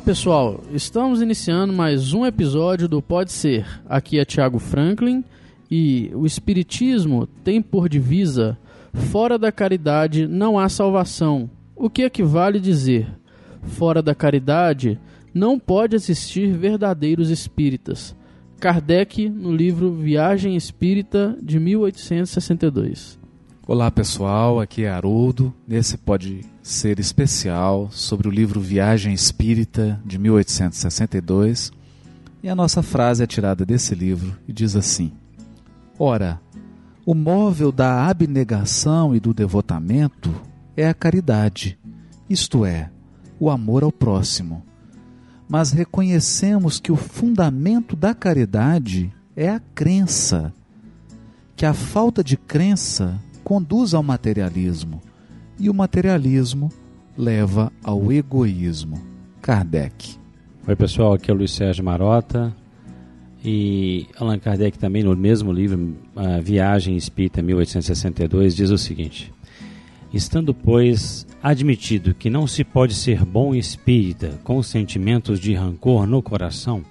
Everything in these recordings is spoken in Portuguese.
Olá pessoal, estamos iniciando mais um episódio do Pode Ser. Aqui é Thiago Franklin e o Espiritismo tem por divisa: fora da caridade não há salvação. O que equivale dizer: fora da caridade não pode existir verdadeiros espíritas. Kardec no livro Viagem Espírita de 1862. Olá pessoal, aqui é Haroldo. Nesse pode ser especial sobre o livro Viagem Espírita de 1862. E a nossa frase é tirada desse livro e diz assim: Ora, o móvel da abnegação e do devotamento é a caridade, isto é, o amor ao próximo. Mas reconhecemos que o fundamento da caridade é a crença, que a falta de crença conduz ao materialismo e o materialismo leva ao egoísmo. Kardec. Oi pessoal, aqui é o Luiz Sérgio Marota e Allan Kardec também no mesmo livro, a Viagem Espírita 1862, diz o seguinte: Estando, pois, admitido que não se pode ser bom espírita com sentimentos de rancor no coração,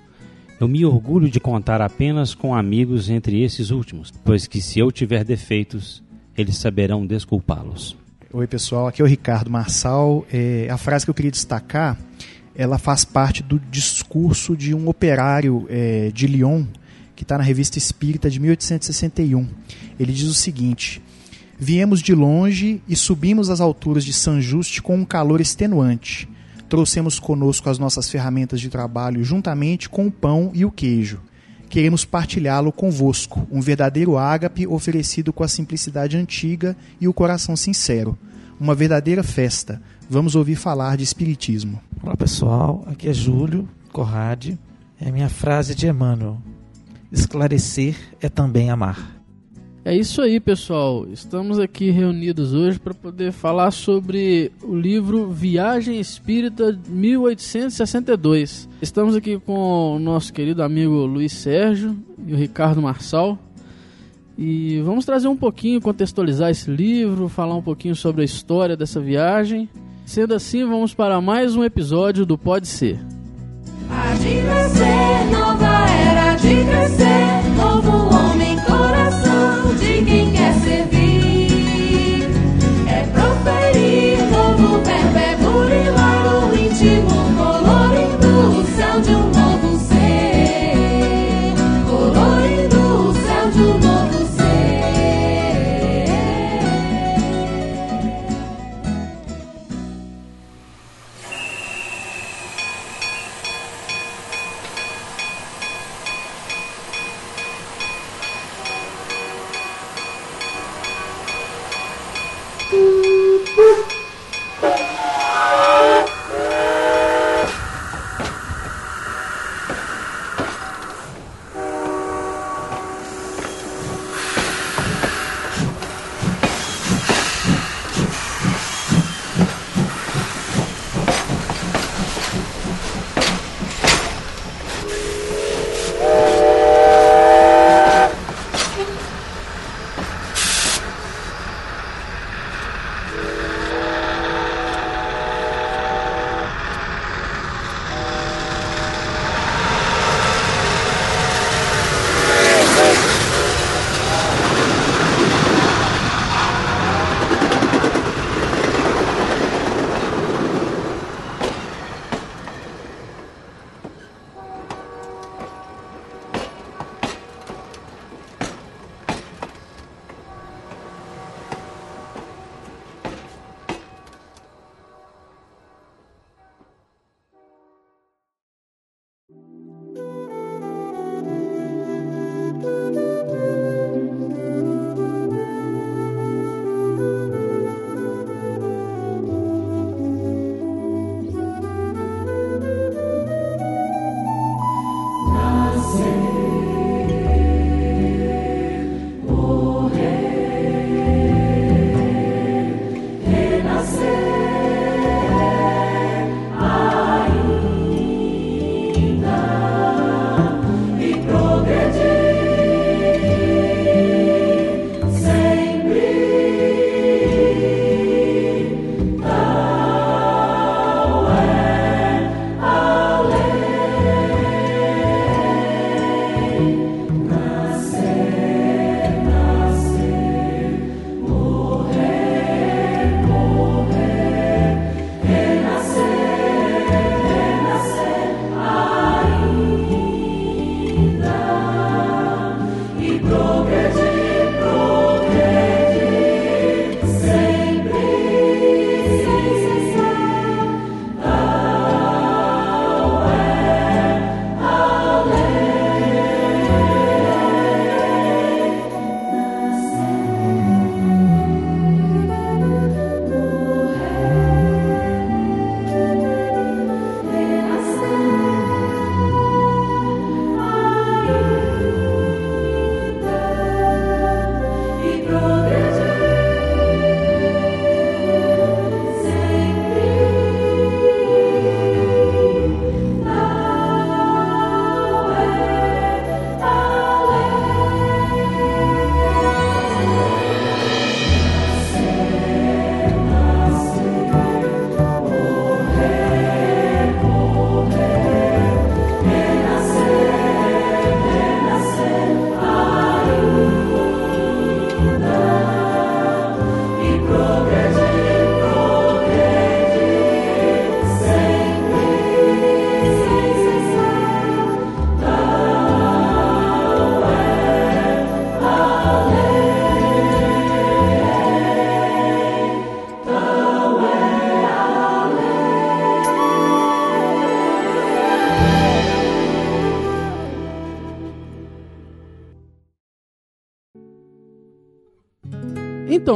eu me orgulho de contar apenas com amigos entre esses últimos, pois que se eu tiver defeitos, eles saberão desculpá-los. Oi pessoal, aqui é o Ricardo Marçal. É, a frase que eu queria destacar, ela faz parte do discurso de um operário é, de Lyon que está na Revista Espírita de 1861. Ele diz o seguinte: Viemos de longe e subimos as alturas de San Juste com um calor extenuante. Trouxemos conosco as nossas ferramentas de trabalho juntamente com o pão e o queijo queremos partilhá-lo convosco, um verdadeiro ágape oferecido com a simplicidade antiga e o coração sincero. Uma verdadeira festa. Vamos ouvir falar de Espiritismo. Olá pessoal, aqui é Júlio Corrade. É a minha frase de Emmanuel. Esclarecer é também amar. É isso aí, pessoal. Estamos aqui reunidos hoje para poder falar sobre o livro Viagem Espírita 1862. Estamos aqui com o nosso querido amigo Luiz Sérgio e o Ricardo Marçal. E vamos trazer um pouquinho, contextualizar esse livro, falar um pouquinho sobre a história dessa viagem. Sendo assim, vamos para mais um episódio do Pode Ser. Há de nova era de crescer, novo homem,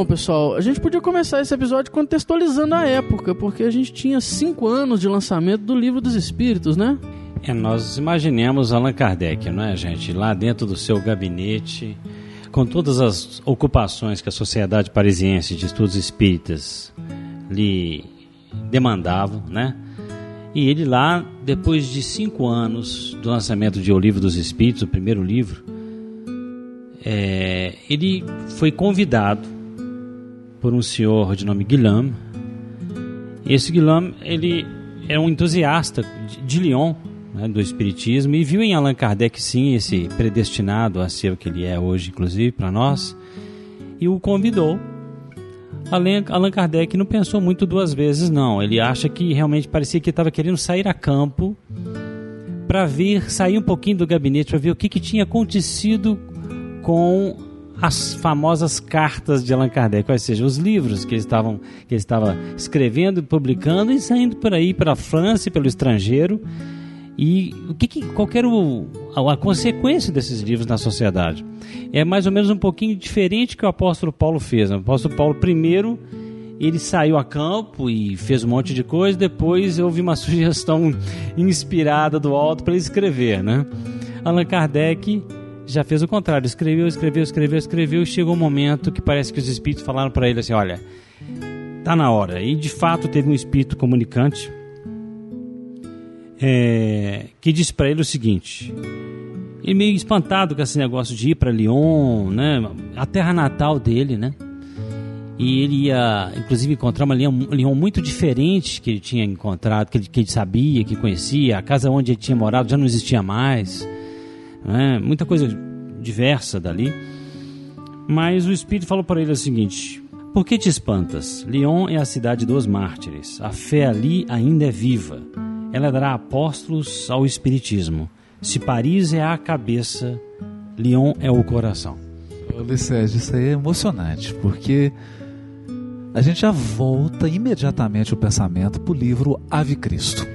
Então, pessoal, a gente podia começar esse episódio contextualizando a época, porque a gente tinha cinco anos de lançamento do Livro dos Espíritos, né? É, nós imaginemos Allan Kardec, não é, gente? Lá dentro do seu gabinete, com todas as ocupações que a Sociedade Parisiense de Estudos Espíritas lhe demandava, né? E ele lá, depois de cinco anos do lançamento de O Livro dos Espíritos, o primeiro livro, é, ele foi convidado por um senhor de nome Guilherme. E esse Guilherme, ele é um entusiasta de, Lyon, né, do Espiritismo, e viu em Allan Kardec, sim, esse predestinado a ser o que ele é hoje, inclusive, para nós, e o convidou Allan Kardec não pensou muito duas vezes, não. Ele acha que realmente parecia que estava querendo sair a campo para ver, sair um pouquinho do gabinete para ver o que, que tinha acontecido com as famosas cartas de Allan Kardec, ou seja, os livros que ele, estavam, que ele estava escrevendo, publicando e saindo por aí pela França e pelo estrangeiro. E o que, que qual era o, a, a, consequência desses livros na sociedade? É mais ou menos um pouquinho diferente que o apóstolo Paulo fez. O apóstolo Paulo, primeiro, ele saiu a campo e fez um monte de coisa, depois houve uma sugestão inspirada do alto para ele escrever. Né? Allan Kardec já fez o contrário, escreveu, escreveu, escreveu, escreveu, e chegou um momento que parece que os espíritos falaram para ele assim: olha, tá na hora. E de fato teve um espírito comunicante é, que disse para ele o seguinte: ele meio espantado com esse negócio de ir para Lyon, né, a terra natal dele, né? E ele ia, inclusive, encontrar uma Lyon, Lyon muito diferente que ele tinha encontrado, que ele, que ele, sabia, que conhecia. A casa onde ele tinha morado já não existia mais. Né? Muita coisa diversa dali. Mas o Espírito falou para ele o seguinte: Por que te espantas? Lyon é a cidade dos mártires. A fé ali ainda é viva ela dará apóstolos ao Espiritismo. Se Paris é a cabeça, Lyon é o coração. Ulisses, isso aí é emocionante, porque a gente já volta imediatamente o pensamento para o livro Ave Cristo.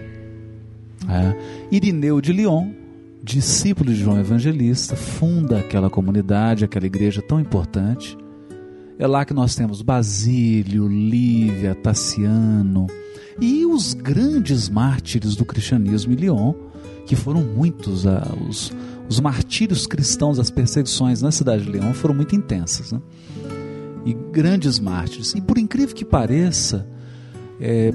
É. Irineu de Lyon, discípulo de João Evangelista, funda aquela comunidade, aquela igreja tão importante. É lá que nós temos Basílio, Lívia, Tassiano, e os grandes mártires do cristianismo em Lyon, que foram muitos, uh, os, os martírios cristãos, as perseguições na cidade de Lyon foram muito intensas. Né? E grandes mártires. E por incrível que pareça, é,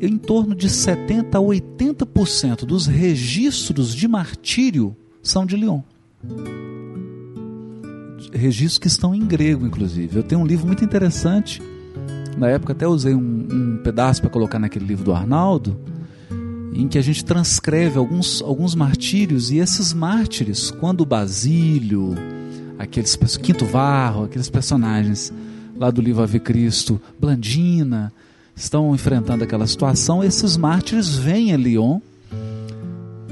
em torno de 70% a 80% dos registros de martírio são de Lyon. Registros que estão em grego, inclusive. Eu tenho um livro muito interessante na época até usei um, um pedaço para colocar naquele livro do Arnaldo, em que a gente transcreve alguns, alguns martírios, e esses mártires, quando Basílio, aqueles Quinto Varro, aqueles personagens lá do livro Ave Cristo, Blandina, estão enfrentando aquela situação, esses mártires vêm a Lyon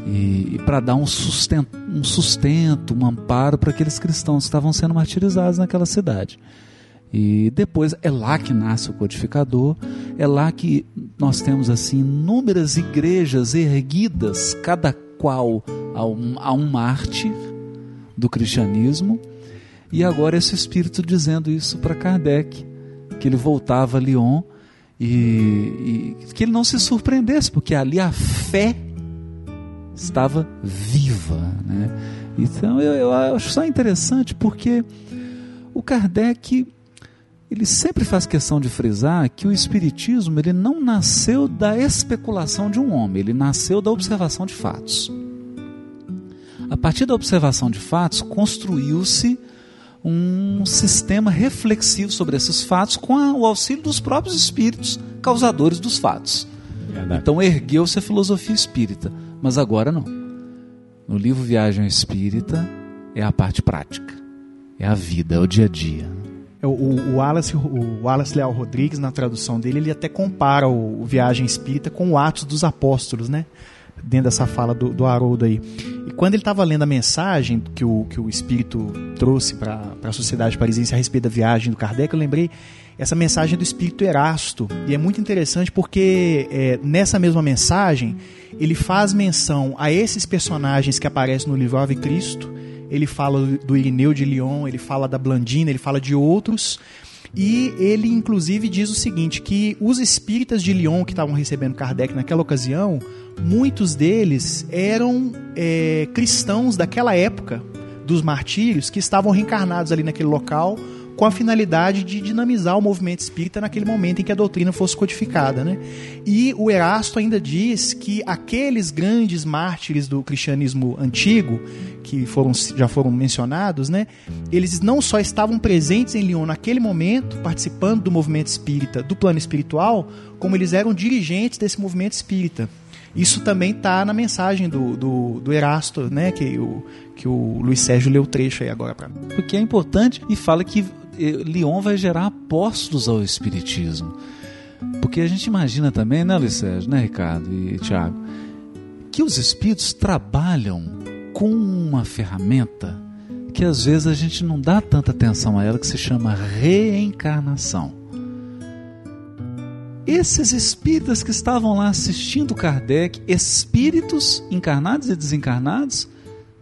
e, e para dar um sustento, um sustento, um amparo para aqueles cristãos que estavam sendo martirizados naquela cidade. E depois é lá que nasce o codificador, é lá que nós temos assim inúmeras igrejas erguidas, cada qual a um, a um mártir do cristianismo. E agora esse espírito dizendo isso para Kardec, que ele voltava a Lyon e, e que ele não se surpreendesse, porque ali a fé estava viva. Né? Então eu, eu acho só interessante porque o Kardec ele sempre faz questão de frisar que o espiritismo ele não nasceu da especulação de um homem, ele nasceu da observação de fatos. A partir da observação de fatos, construiu-se um sistema reflexivo sobre esses fatos com a, o auxílio dos próprios espíritos causadores dos fatos. Verdade. Então ergueu-se a filosofia espírita, mas agora não. No livro Viagem Espírita é a parte prática, é a vida, é o dia a dia. É, o, o, Wallace, o Wallace Leal Rodrigues, na tradução dele, ele até compara o, o Viagem Espírita com o Atos dos Apóstolos, né? Dentro dessa fala do, do Haroldo aí. E quando ele estava lendo a mensagem que o, que o Espírito trouxe para a sociedade parisiense a respeito da viagem do Kardec, eu lembrei essa mensagem do Espírito Erasto. E é muito interessante porque é, nessa mesma mensagem ele faz menção a esses personagens que aparecem no livro Ave Cristo ele fala do Irineu de Lyon, ele fala da Blandina, ele fala de outros. E ele, inclusive, diz o seguinte: que os espíritas de Lyon que estavam recebendo Kardec naquela ocasião, muitos deles eram é, cristãos daquela época dos martírios que estavam reencarnados ali naquele local com a finalidade de dinamizar o movimento espírita naquele momento em que a doutrina fosse codificada. Né? E o Erasto ainda diz que aqueles grandes mártires do cristianismo antigo, que foram, já foram mencionados, né? eles não só estavam presentes em Lyon naquele momento, participando do movimento espírita, do plano espiritual, como eles eram dirigentes desse movimento espírita. Isso também está na mensagem do, do, do, Erasto, né? Que o, que o Luiz Sérgio leu o trecho aí agora para mim. Porque é importante e fala que Lyon vai gerar apóstolos ao Espiritismo. Porque a gente imagina também, né, Luiz Sérgio, né, Ricardo e Tiago, que os espíritos trabalham com uma ferramenta que às vezes a gente não dá tanta atenção a ela, que se chama reencarnação. Esses espíritas que estavam lá assistindo Kardec, espíritos encarnados e desencarnados,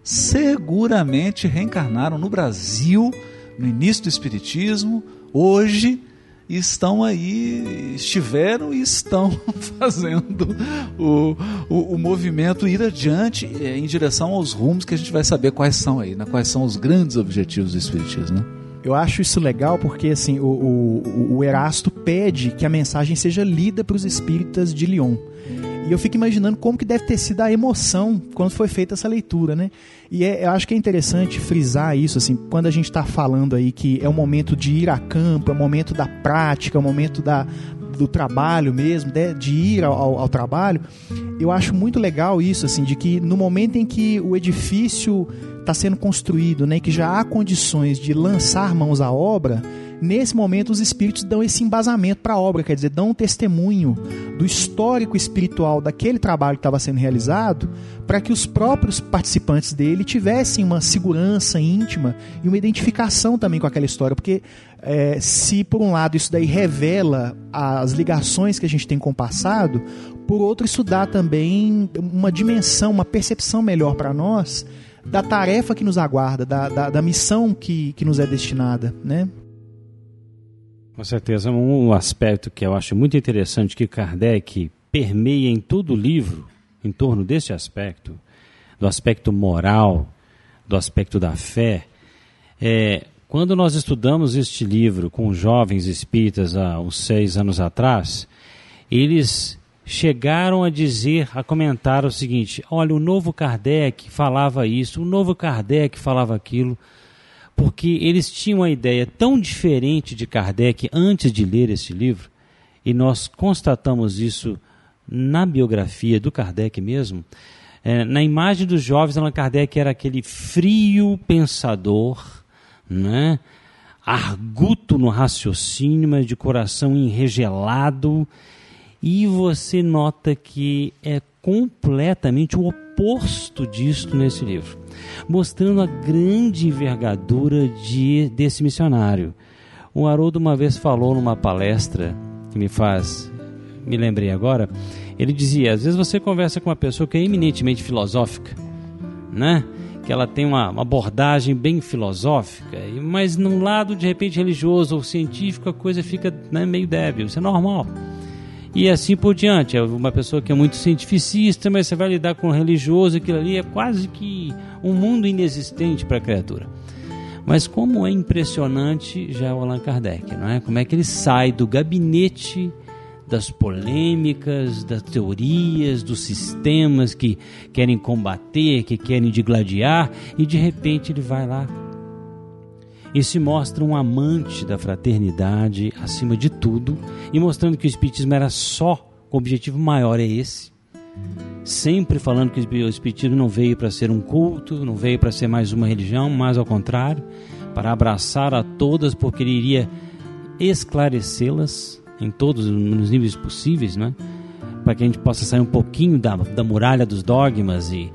seguramente reencarnaram no Brasil no início do Espiritismo, hoje estão aí, estiveram e estão fazendo o, o, o, movimento ir adiante é, em direção aos rumos que a gente vai saber quais são aí, né? quais são os grandes objetivos do Espiritismo. Né? Eu acho isso legal porque assim o, o, o Erasto pede que a mensagem seja lida para os espíritas de Lyon. E eu fico imaginando como que deve ter sido a emoção quando foi feita essa leitura, né? E é, eu acho que é interessante frisar isso, assim, quando a gente está falando aí que é o momento de ir a campo, é o momento da prática, é o momento da, do trabalho mesmo, de, de ir ao, ao, trabalho, eu acho muito legal isso, assim, de que no momento em que o edifício está sendo construído, né, que já há condições de lançar mãos à obra, nesse momento os espíritos dão esse embasamento para a obra, quer dizer, dão um testemunho do histórico espiritual daquele trabalho que estava sendo realizado, para que os próprios participantes dele tivessem uma segurança íntima e uma identificação também com aquela história, porque é, se por um lado isso daí revela as ligações que a gente tem com o passado, por outro isso dá também uma dimensão, uma percepção melhor para nós da tarefa que nos aguarda, da, da, da missão que, que nos é destinada, né? Com certeza, um aspecto que eu acho muito interessante que Kardec permeia em todo o livro, em torno desse aspecto, do aspecto moral, do aspecto da fé, é quando nós estudamos este livro com jovens espíritas há uns seis anos atrás, eles chegaram a dizer, a comentar o seguinte: olha, o novo Kardec falava isso, o novo Kardec falava aquilo, porque eles tinham uma ideia tão diferente de Kardec antes de ler esse livro, e nós constatamos isso na biografia do Kardec mesmo. É, na imagem dos jovens, Allan Kardec era aquele frio pensador, né? arguto no raciocínio, mas de coração enregelado e você nota que é completamente o oposto disto nesse livro, mostrando a grande envergadura de, desse missionário. O Haroldo uma vez falou numa palestra que me faz, me lembrei agora, ele dizia: às vezes você conversa com uma pessoa que é eminentemente filosófica, né? que ela tem uma, uma abordagem bem filosófica, mas no lado de repente religioso ou científico a coisa fica né, meio débil, isso é normal e assim por diante. É uma pessoa que é muito cientificista, mas você vai lidar com o religioso, aquilo ali é quase que um mundo inexistente para a criatura. Mas como é impressionante já o Allan Kardec, não é? Como é que ele sai do gabinete das polêmicas, das teorias, dos sistemas que querem combater, que querem digladiar, e de repente ele vai lá e se mostra um amante da fraternidade acima de tudo e mostrando que o Espiritismo era só, o objetivo maior é esse. Sempre falando que o Espiritismo não veio para ser um culto, não veio para ser mais uma religião, mas ao contrário, para abraçar a todas, porque ele iria esclarecê-las em todos os níveis possíveis, né? para que a gente possa sair um pouquinho da, da muralha dos dogmas e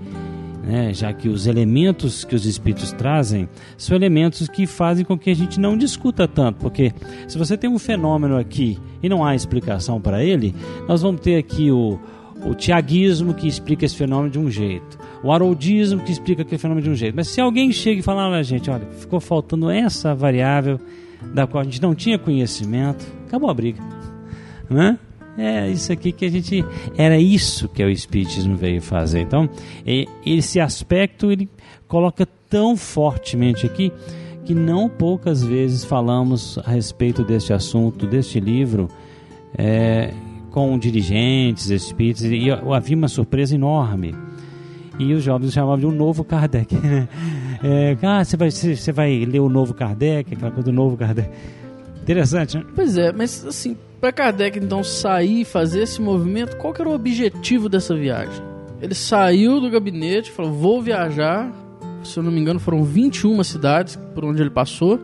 né? já que os elementos que os espíritos trazem são elementos que fazem com que a gente não discuta tanto, porque se você tem um fenômeno aqui e não há explicação para ele, nós vamos ter aqui o, o tiaguismo que explica esse fenômeno de um jeito, o haroldismo que explica aquele fenômeno de um jeito. Mas se alguém chega e fala, olha gente, olha, ficou faltando essa variável, da qual a gente não tinha conhecimento, acabou a briga. Né? É isso aqui que a gente. Era isso que o Espiritismo veio fazer. Então, esse aspecto ele coloca tão fortemente aqui que não poucas vezes falamos a respeito deste assunto, deste livro, é, com dirigentes, espíritos, e havia uma surpresa enorme. E os jovens chamavam de um novo Kardec. Né? É, ah, você vai, você vai ler o novo Kardec, aquela coisa do novo Kardec. Interessante, né? Pois é, mas assim, para Kardec então sair e fazer esse movimento, qual que era o objetivo dessa viagem? Ele saiu do gabinete, falou: vou viajar se eu não me engano, foram 21 cidades por onde ele passou.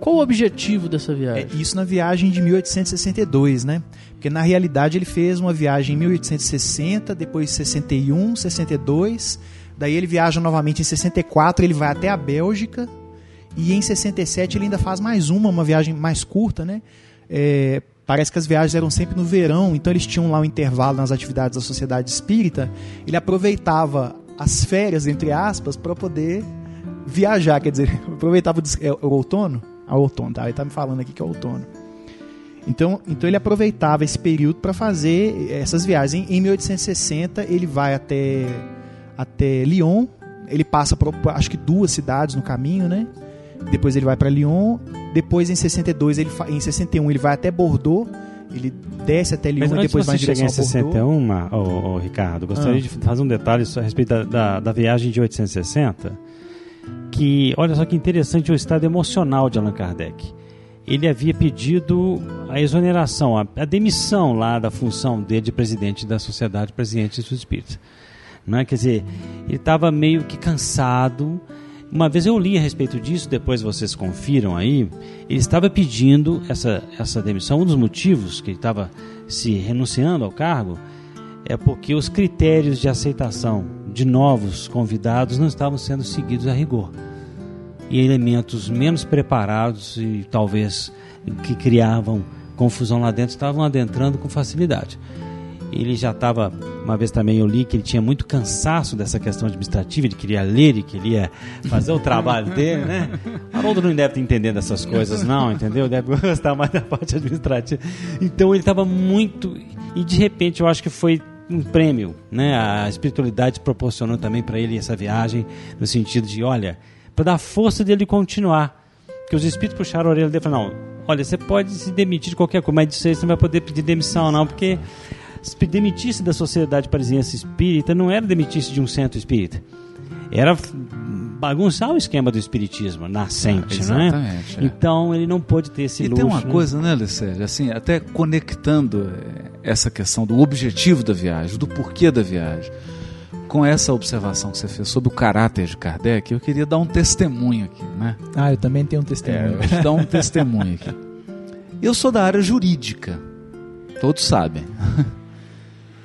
Qual o objetivo dessa viagem? É, isso na viagem de 1862, né? Porque na realidade ele fez uma viagem em 1860, depois 61, 62. Daí ele viaja novamente em 64, ele vai até a Bélgica. E em 67 ele ainda faz mais uma, uma viagem mais curta, né? É, parece que as viagens eram sempre no verão, então eles tinham lá um intervalo nas atividades da sociedade espírita. Ele aproveitava as férias, entre aspas, para poder viajar. Quer dizer, aproveitava é, o outono. Ah, outono, tá? Ele tá me falando aqui que é outono. Então, então ele aproveitava esse período para fazer essas viagens. Em 1860 ele vai até, até Lyon. Ele passa por acho que duas cidades no caminho, né? Depois ele vai para Lyon. Depois em 62 ele em 61 ele vai até Bordeaux ele desce até Lyon e depois vai em direção em 61, oh, oh, Ricardo, gostaria ah. de fazer um detalhe a respeito da, da, da, viagem de 860, que, olha só que interessante o estado emocional de Allan Kardec. Ele havia pedido a exoneração, a, a demissão lá da função dele de presidente da Sociedade Presidente dos Espíritos. Não é? Quer dizer, ele estava meio que cansado, uma vez eu li a respeito disso, depois vocês confiram aí. Ele estava pedindo essa, essa demissão. Um dos motivos que ele estava se renunciando ao cargo é porque os critérios de aceitação de novos convidados não estavam sendo seguidos a rigor. E elementos menos preparados e talvez que criavam confusão lá dentro estavam adentrando com facilidade ele já estava, uma vez também eu li que ele tinha muito cansaço dessa questão administrativa, ele queria ler, ele queria fazer o trabalho dele, né? Haroldo não deve estar entendendo essas coisas, não, entendeu? Deve gostar mais da parte administrativa. Então ele estava muito. E de repente eu acho que foi um prêmio, né? A espiritualidade proporcionou também para ele essa viagem, no sentido de, olha, para dar força dele continuar. Porque os espíritos puxaram a orelha dele e falaram: não, olha, você pode se demitir de qualquer coisa, mas disso aí você não vai poder pedir demissão, não, porque demitir-se da Sociedade Parisiense Espírita não era demitir-se de um centro espírita. Era bagunçar o esquema do espiritismo nascente, ah, né? É. Então ele não pôde ter esse e luxo. E tem uma né? coisa, né, Licério? Assim, até conectando eh, essa questão do objetivo da viagem, do porquê da viagem, com essa observação que você fez sobre o caráter de Kardec, eu queria dar um testemunho aqui, né? Ah, eu também tenho um testemunho. É, eu dar um testemunho aqui. Eu sou da área jurídica, todos sabem.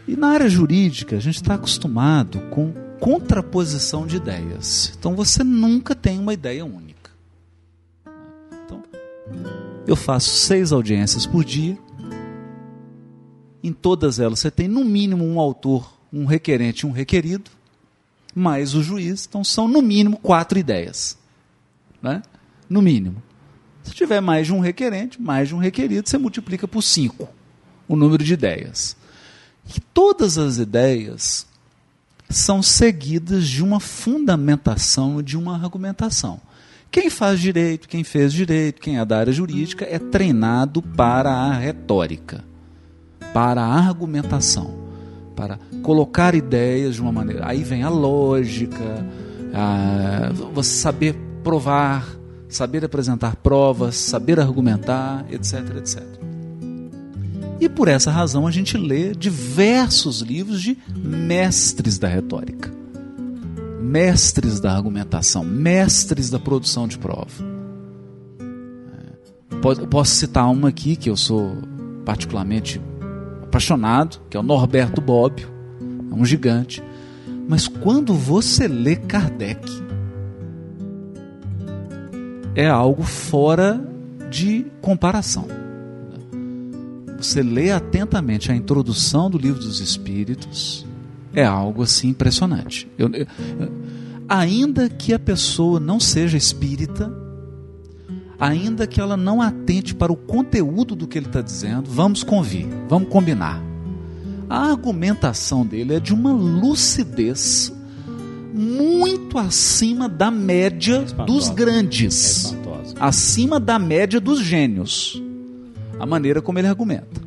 E na área jurídica, a gente está acostumado com contraposição de ideias. Então você nunca tem uma ideia única. Então, eu faço seis audiências por dia. Em todas elas você tem no mínimo um autor, um requerente e um requerido, mais o juiz. Então são no mínimo quatro ideias. Né? No mínimo. Se tiver mais de um requerente, mais de um requerido, você multiplica por cinco o número de ideias que todas as ideias são seguidas de uma fundamentação, de uma argumentação. Quem faz direito, quem fez direito, quem é da área jurídica é treinado para a retórica, para a argumentação, para colocar ideias de uma maneira. Aí vem a lógica, a, você saber provar, saber apresentar provas, saber argumentar, etc, etc. E por essa razão a gente lê diversos livros de mestres da retórica, mestres da argumentação, mestres da produção de prova. É, posso citar uma aqui que eu sou particularmente apaixonado, que é o Norberto Bobbio, é um gigante. Mas quando você lê Kardec, é algo fora de comparação você lê atentamente a introdução do livro dos Espíritos, é algo assim impressionante. Eu, eu, ainda que a pessoa não seja espírita, ainda que ela não atente para o conteúdo do que ele está dizendo, vamos convir, vamos combinar. A argumentação dele é de uma lucidez muito acima da média Espantosa. dos É grandes, espantosa. acima da média dos gênios. A maneira como ele argumenta.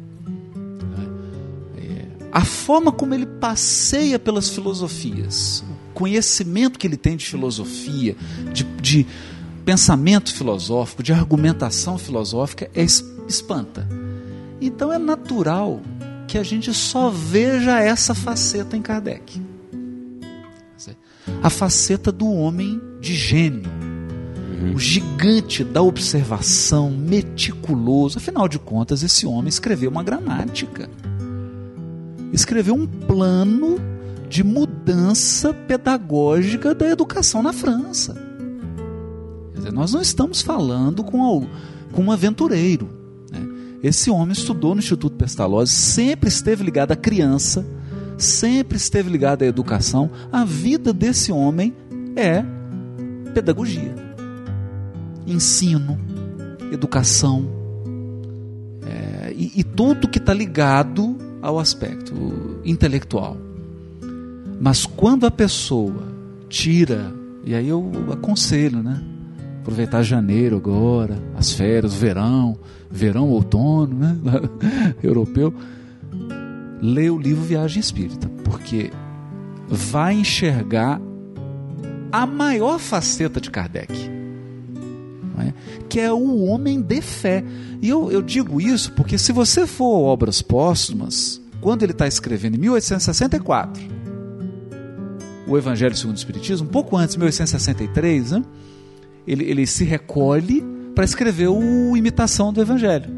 A forma como ele passeia pelas filosofias, o conhecimento que ele tem de filosofia, de, de pensamento filosófico, de argumentação filosófica, é es- espanta. Então é natural que a gente só veja essa faceta em Kardec. A faceta do homem de gênio, o gigante da observação, meticuloso. Afinal de contas, esse homem escreveu uma gramática. Escreveu um plano de mudança pedagógica da educação na França. Dizer, nós não estamos falando com, al- com um aventureiro. né? Esse homem estudou no Instituto Pestalozzi, sempre esteve ligado à criança, sempre esteve ligado à educação. A vida desse homem é pedagogia, ensino, educação é, e, e tudo que está ligado ao aspecto intelectual. Mas quando a pessoa tira, e aí eu aconselho, né? Aproveitar janeiro agora, as férias, verão, verão, outono, né? Europeu. Lê o livro Viagem Espírita, porque vai enxergar a maior faceta de Kardec, é? que é o homem de fé. E eu, eu digo isso porque, se você for obras póstumas, quando ele está escrevendo em 1864, o Evangelho segundo o Espiritismo, um pouco antes, 1863, né? ele, ele se recolhe para escrever o Imitação do Evangelho.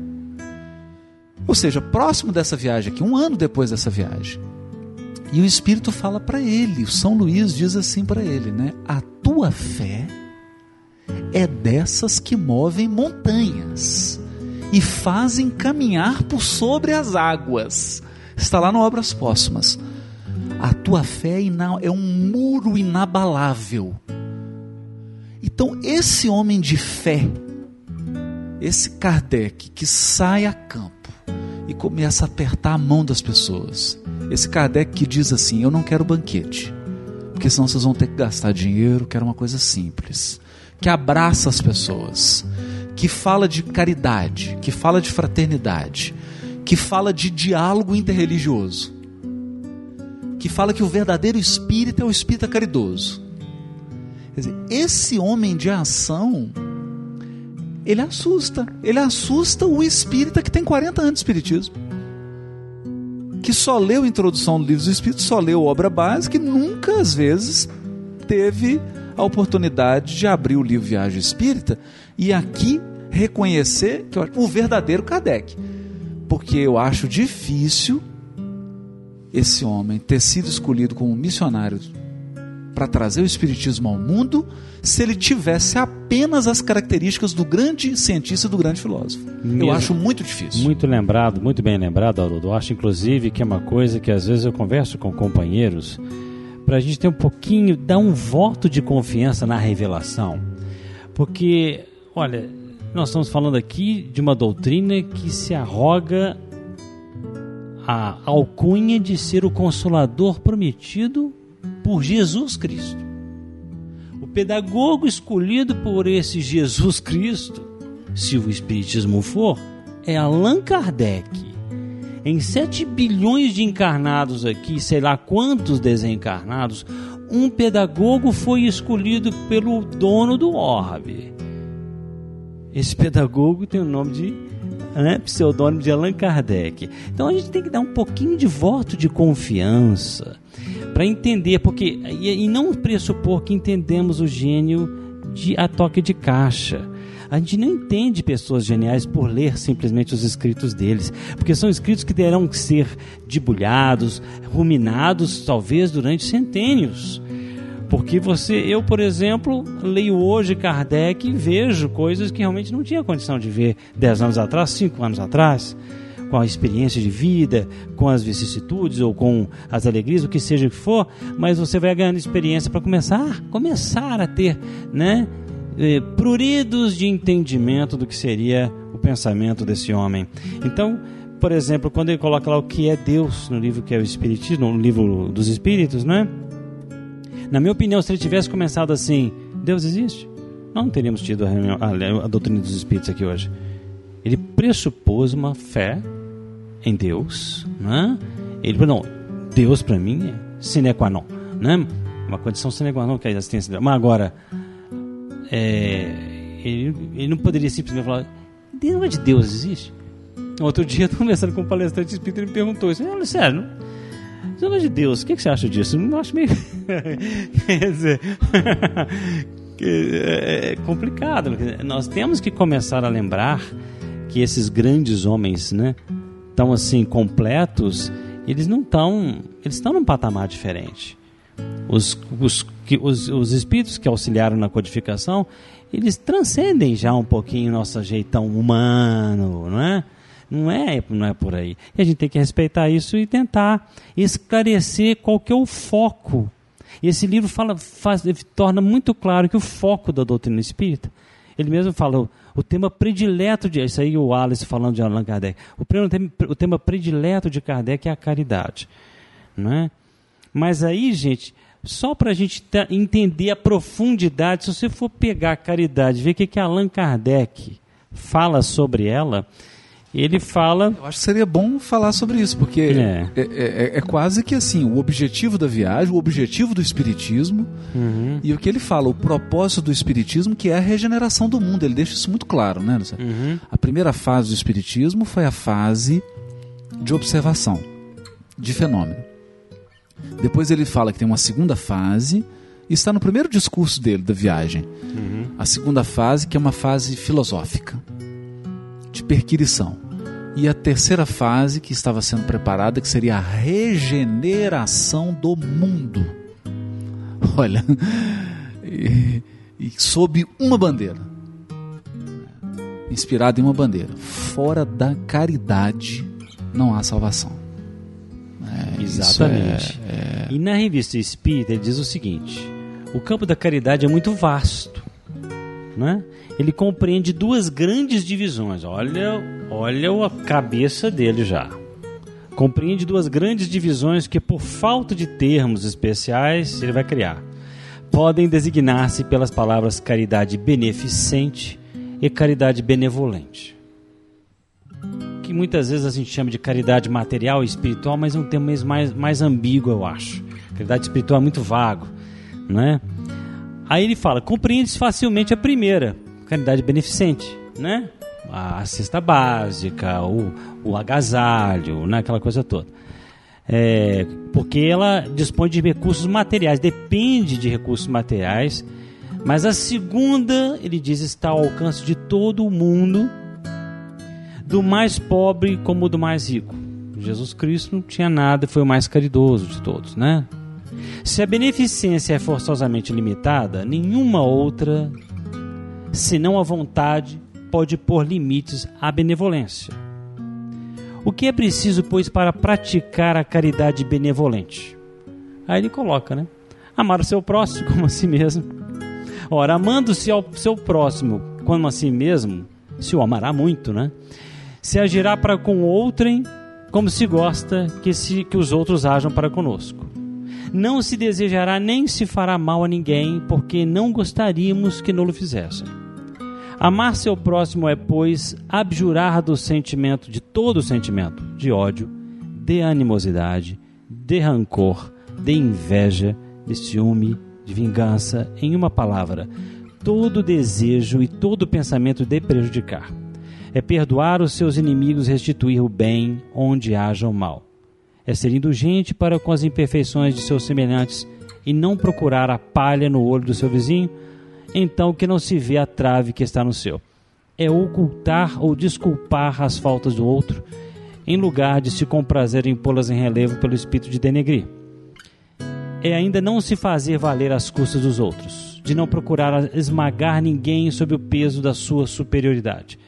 Ou seja, próximo dessa viagem aqui, um ano depois dessa viagem. E o Espírito fala para ele, o São Luís diz assim para ele, né? A tua fé é dessas que movem montanhas e fazem caminhar por sobre as águas. Está lá no Obras Póstumas. A tua fé é um muro inabalável. Então, esse homem de fé, esse Kardec que sai a campo e começa a apertar a mão das pessoas, esse Kardec que diz assim: Eu não quero banquete, porque senão vocês vão ter que gastar dinheiro, quero uma coisa simples, que abraça as pessoas, que fala de caridade, que fala de fraternidade, que fala de diálogo interreligioso, que fala que o verdadeiro espírito é o espírito caridoso. Quer dizer, esse homem de ação, ele assusta. Ele assusta o espírita que tem 40 anos de espiritismo. Que só leu a introdução do livro dos Espíritos, só leu obra básica e nunca, às vezes, teve a oportunidade de abrir o livro Viagem Espírita e aqui reconhecer que eu o verdadeiro Kardec. Porque eu acho difícil esse homem ter sido escolhido como missionário para trazer o Espiritismo ao mundo se ele tivesse apenas as características do grande cientista e do grande filósofo. Mesmo. Eu acho muito difícil. Muito lembrado, muito bem lembrado, Haroldo. Eu acho, inclusive, que é uma coisa que às vezes eu converso com companheiros para a gente ter um pouquinho, dar um voto de confiança na revelação. Porque, olha, nós estamos falando aqui de uma doutrina que se arroga a alcunha de ser o consolador prometido por Jesus Cristo. O pedagogo escolhido por esse Jesus Cristo, se o Espiritismo for, é Allan Kardec. Em 7 bilhões de encarnados aqui, sei lá quantos desencarnados, um pedagogo foi escolhido pelo dono do orbe. Esse pedagogo tem o nome de né, pseudônimo de Allan Kardec. Então a gente tem que dar um pouquinho de voto de confiança para entender, porque e, e não pressupor que entendemos o gênio de a toque de caixa. A gente não entende pessoas geniais por ler simplesmente os escritos deles, porque são escritos que terão que ser debulhados, ruminados, talvez durante centênios. Porque você, eu, por exemplo, leio hoje Kardec e vejo coisas que realmente não tinha condição de ver 10 anos atrás, 5 anos atrás, com a experiência de vida, com as vicissitudes ou com as alegrias, o que seja que for, mas você vai ganhando experiência para começar, começar a ter, né, eh, pruridos de entendimento do que seria o pensamento desse homem. Então, por exemplo, quando ele coloca lá o que é Deus no livro que é o Espiritismo, no livro dos Espíritos, né? Na minha opinião, se ele tivesse começado assim, Deus existe, não teríamos tido a, a, a doutrina dos Espíritos aqui hoje. Ele pressupôs uma fé em Deus, né? Ele não, Deus para mim é sine qua non, né? Uma condição sine qua non que a existência Mas agora, é, ele, ele não poderia simplesmente falar, Deus de Deus existe? Outro dia, conversando com um palestrante espírita, ele me perguntou isso. Olha, sério, Senhor de Deus, o que, que você acha disso? Eu acho meio. Quer dizer. é complicado. Nós temos que começar a lembrar que esses grandes homens, né, tão assim completos, eles não estão, eles estão num patamar diferente. Os, os, os, os espíritos que auxiliaram na codificação, eles transcendem já um pouquinho nosso jeitão humano, não é? Não é, não é por aí. E a gente tem que respeitar isso e tentar esclarecer qual que é o foco. E esse livro fala, faz, torna muito claro que o foco da doutrina espírita, ele mesmo fala, o, o tema predileto de. Isso aí o Alice falando de Allan Kardec. O, tema, o tema predileto de Kardec é a caridade. Não é? Mas aí, gente, só para a gente entender a profundidade, se você for pegar a caridade, ver o que, que Allan Kardec fala sobre ela, ele fala. Eu acho que seria bom falar sobre isso, porque é. É, é, é quase que assim: o objetivo da viagem, o objetivo do Espiritismo, uhum. e o que ele fala, o propósito do Espiritismo, que é a regeneração do mundo. Ele deixa isso muito claro, né? Uhum. A primeira fase do Espiritismo foi a fase de observação, de fenômeno. Depois ele fala que tem uma segunda fase, e está no primeiro discurso dele, da viagem. Uhum. A segunda fase, que é uma fase filosófica, de perquirição. E a terceira fase que estava sendo preparada, que seria a regeneração do mundo. Olha, e, e sob uma bandeira. Inspirado em uma bandeira. Fora da caridade não há salvação. É, Exatamente. É, é... E na revista Espírita ele diz o seguinte: o campo da caridade é muito vasto. Né? Ele compreende duas grandes divisões. Olha, olha a cabeça dele já. Compreende duas grandes divisões que, por falta de termos especiais, ele vai criar. Podem designar-se pelas palavras caridade beneficente e caridade benevolente. Muitas vezes a gente chama de caridade material e espiritual, mas é um termo mais, mais ambíguo, eu acho. Caridade espiritual é muito vago, não é? Aí ele fala: compreende facilmente a primeira, caridade beneficente, né? A, cesta básica, o, o agasalho, né? aquela coisa toda. É, porque ela dispõe de recursos materiais, depende de recursos materiais, mas a segunda, ele diz, está ao alcance de todo o mundo, do mais pobre como do mais rico. Jesus Cristo não tinha nada, foi o mais caridoso de todos, né? Se a beneficência é forçosamente limitada, nenhuma outra, senão a vontade, pode pôr limites à benevolência. O que é preciso, pois, para praticar a caridade benevolente? Aí ele coloca, né? Amar o seu próximo como a si mesmo. Ora, amando-se ao seu próximo como a si mesmo, se o amará muito, né? Se agirá para com outrem como se gosta que, se, que os outros ajam para conosco não se desejará nem se fará mal a ninguém, porque não gostaríamos que não fizessem. Amar seu próximo é, pois, abjurar do sentimento, de todo sentimento, de ódio, de animosidade, de rancor, de inveja, de ciúme, de vingança, em uma palavra, todo desejo e todo pensamento de prejudicar. É perdoar os seus inimigos, restituir o bem onde haja o mal é ser indulgente para com as imperfeições de seus semelhantes e não procurar a palha no olho do seu vizinho, então que não se vê a trave que está no seu. É ocultar ou desculpar as faltas do outro, em lugar de se comprazer em pô-las em relevo pelo espírito de denegrir. É ainda não se fazer valer as custas dos outros, de não procurar esmagar ninguém sob o peso da sua superioridade,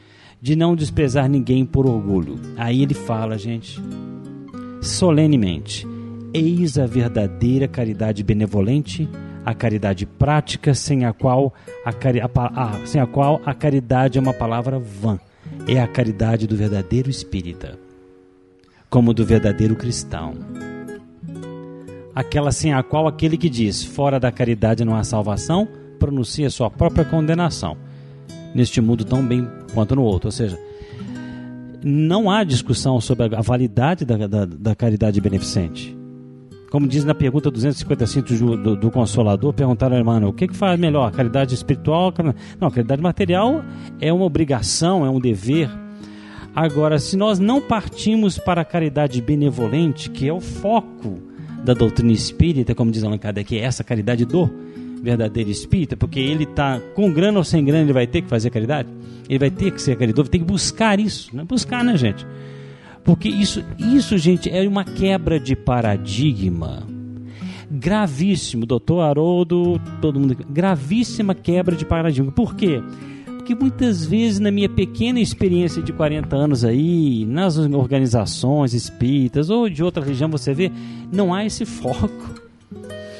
de não desprezar ninguém por orgulho. Aí ele fala, gente, solenemente: Eis a verdadeira caridade benevolente, a caridade prática, sem a qual a, cari a, a, sem a qual a caridade é uma palavra vã. É a caridade do verdadeiro espírita, como do verdadeiro cristão. Aquela sem a qual aquele que diz fora da caridade não há salvação, pronuncia sua própria condenação, neste mundo tão bem quanto no outro. Ou seja, não há discussão sobre a validade da, da, da caridade beneficente. Como diz na pergunta 255 do, do, do Consolador, perguntaram ao irmão, o que, que faz melhor, caridade espiritual? Não, a caridade material é uma obrigação, é um dever. Agora, se nós não partimos para a caridade benevolente, que é o foco da doutrina espírita, como diz Allan Kardec, é essa caridade do verdadeiro espírita, porque ele está com grana ou sem grana, ele vai ter que fazer caridade, ele vai ter que ser caridoso, tem que buscar isso, né? buscar, né, gente? Porque isso, isso, gente, é uma quebra de paradigma gravíssimo, doutor Haroldo, todo mundo, gravíssima quebra de paradigma. Por quê? Porque muitas vezes na minha pequena experiência de 40 anos aí, nas organizações espíritas ou de outra religião, você vê, não há esse foco.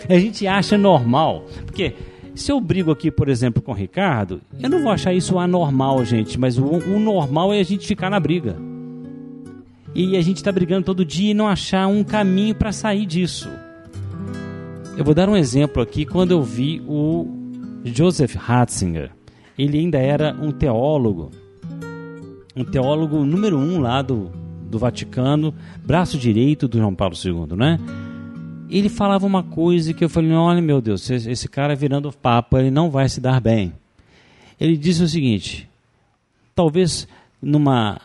A gente acha normal, porque se eu brigo aqui, por exemplo, com o Ricardo, eu não vou achar isso anormal, gente, mas o, o normal é a gente ficar na briga. E a gente está brigando todo dia e não achar um caminho para sair disso. Eu vou dar um exemplo aqui quando eu vi o Joseph Ratzinger. Ele ainda era um teólogo, um teólogo número um lá do, do Vaticano, braço direito do João Paulo II, né? Ele falava uma coisa que eu falei: olha, meu Deus, esse cara virando papa, ele não vai se dar bem. Ele disse o seguinte: talvez numa,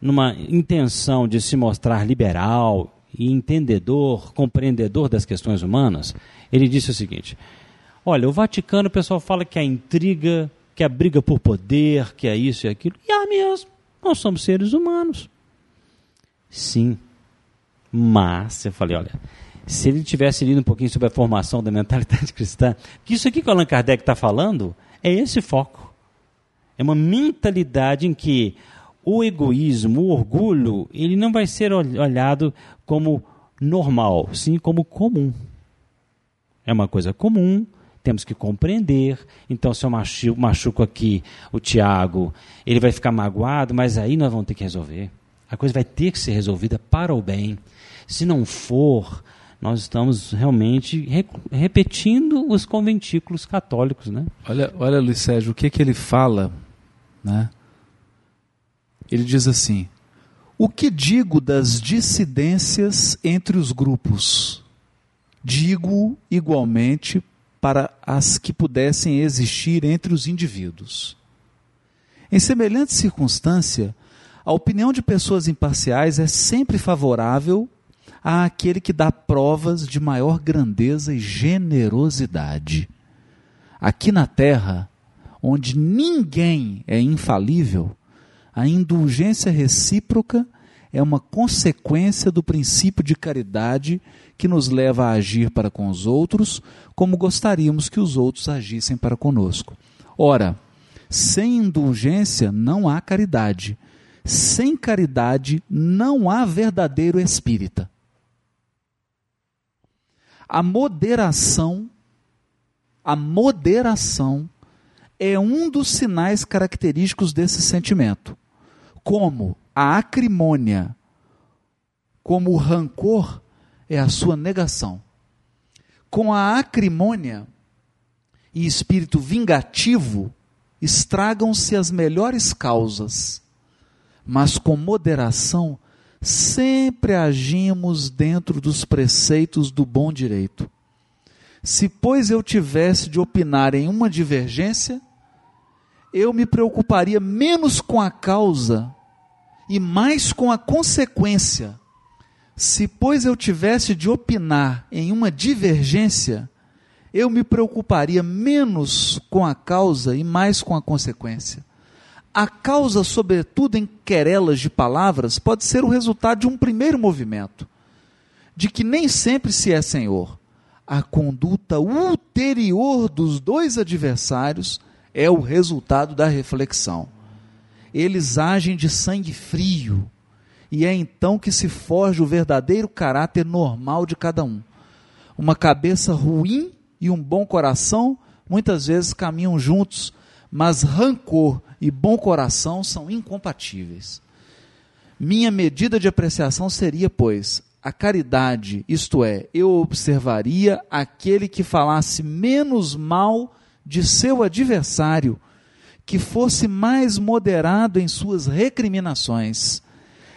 numa intenção de se mostrar liberal e entendedor, compreendedor das questões humanas, ele disse o seguinte: olha, o Vaticano, o pessoal fala que a intriga, que a briga por poder, que é isso e aquilo, e é mesmo, nós somos seres humanos. Sim, mas eu falei: olha se ele tivesse lido um pouquinho sobre a formação da mentalidade cristã, que isso aqui que o Allan Kardec está falando é esse foco. É uma mentalidade em que o egoísmo, o orgulho, ele não vai ser olhado como normal, sim como comum. É uma coisa comum, temos que compreender. Então, se eu machuco, machuco aqui o Tiago, ele vai ficar magoado, mas aí nós vamos ter que resolver. A coisa vai ter que ser resolvida para o bem. Se não for, nós estamos realmente re repetindo os conventículos católicos, né? Olha, olha, Luiz Sérgio, o que que ele fala, né? Ele diz assim: O que digo das dissidências entre os grupos? Digo igualmente para as que pudessem existir entre os indivíduos. Em semelhante circunstância, a opinião de pessoas imparciais é sempre favorável àquele que dá provas de maior grandeza e generosidade. Aqui na terra, onde ninguém é infalível, a indulgência recíproca é uma consequência do princípio de caridade que nos leva a agir para com os outros como gostaríamos que os outros agissem para conosco. Ora, sem indulgência não há caridade. Sem caridade não há verdadeiro espírita. A moderação, a moderação é um dos sinais característicos desse sentimento. Como a acrimônia, como o rancor é a sua negação. Com a acrimônia e espírito vingativo, estragam-se as melhores causas, mas com moderação sempre agimos dentro dos preceitos do bom direito. Se, pois, eu tivesse de opinar em uma divergência, eu me preocuparia menos com a causa e mais com a consequência. Se, pois, eu tivesse de opinar em uma divergência, eu me preocuparia menos com a causa e mais com a consequência. A causa, sobretudo em querelas de palavras, pode ser o resultado de um primeiro movimento, de que nem sempre se é senhor. A conduta ulterior dos dois adversários é o resultado da reflexão. Eles agem de sangue frio, e é então que se forja o verdadeiro caráter normal de cada um. Uma cabeça ruim e um bom coração muitas vezes caminham juntos, mas rancor e bom coração são incompatíveis. Minha medida de apreciação seria, pois, a caridade, isto é, eu observaria aquele que falasse menos mal de seu adversário, que fosse mais moderado em suas recriminações.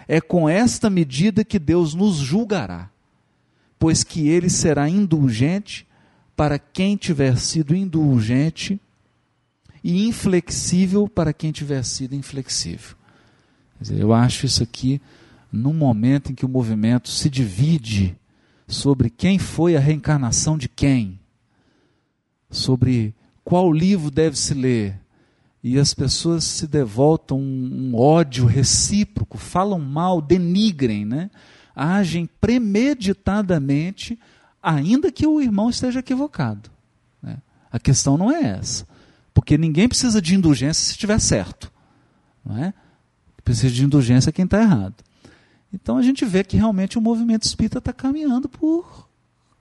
É com esta medida que Deus nos julgará, pois que ele será indulgente para quem tiver sido indulgente e inflexível para quem tiver sido inflexível. Dizer, eu acho isso aqui num momento em que o movimento se divide sobre quem foi a reencarnação de quem, sobre qual livro deve se ler, e as pessoas se devoltam um, um ódio recíproco, falam mal, denigrem, né? agem premeditadamente ainda que o irmão esteja equivocado. Né? A questão não é essa. Porque ninguém precisa de indulgência se estiver certo. Não é? Precisa de indulgência quem está errado. Então a gente vê que realmente o movimento espírita está caminhando por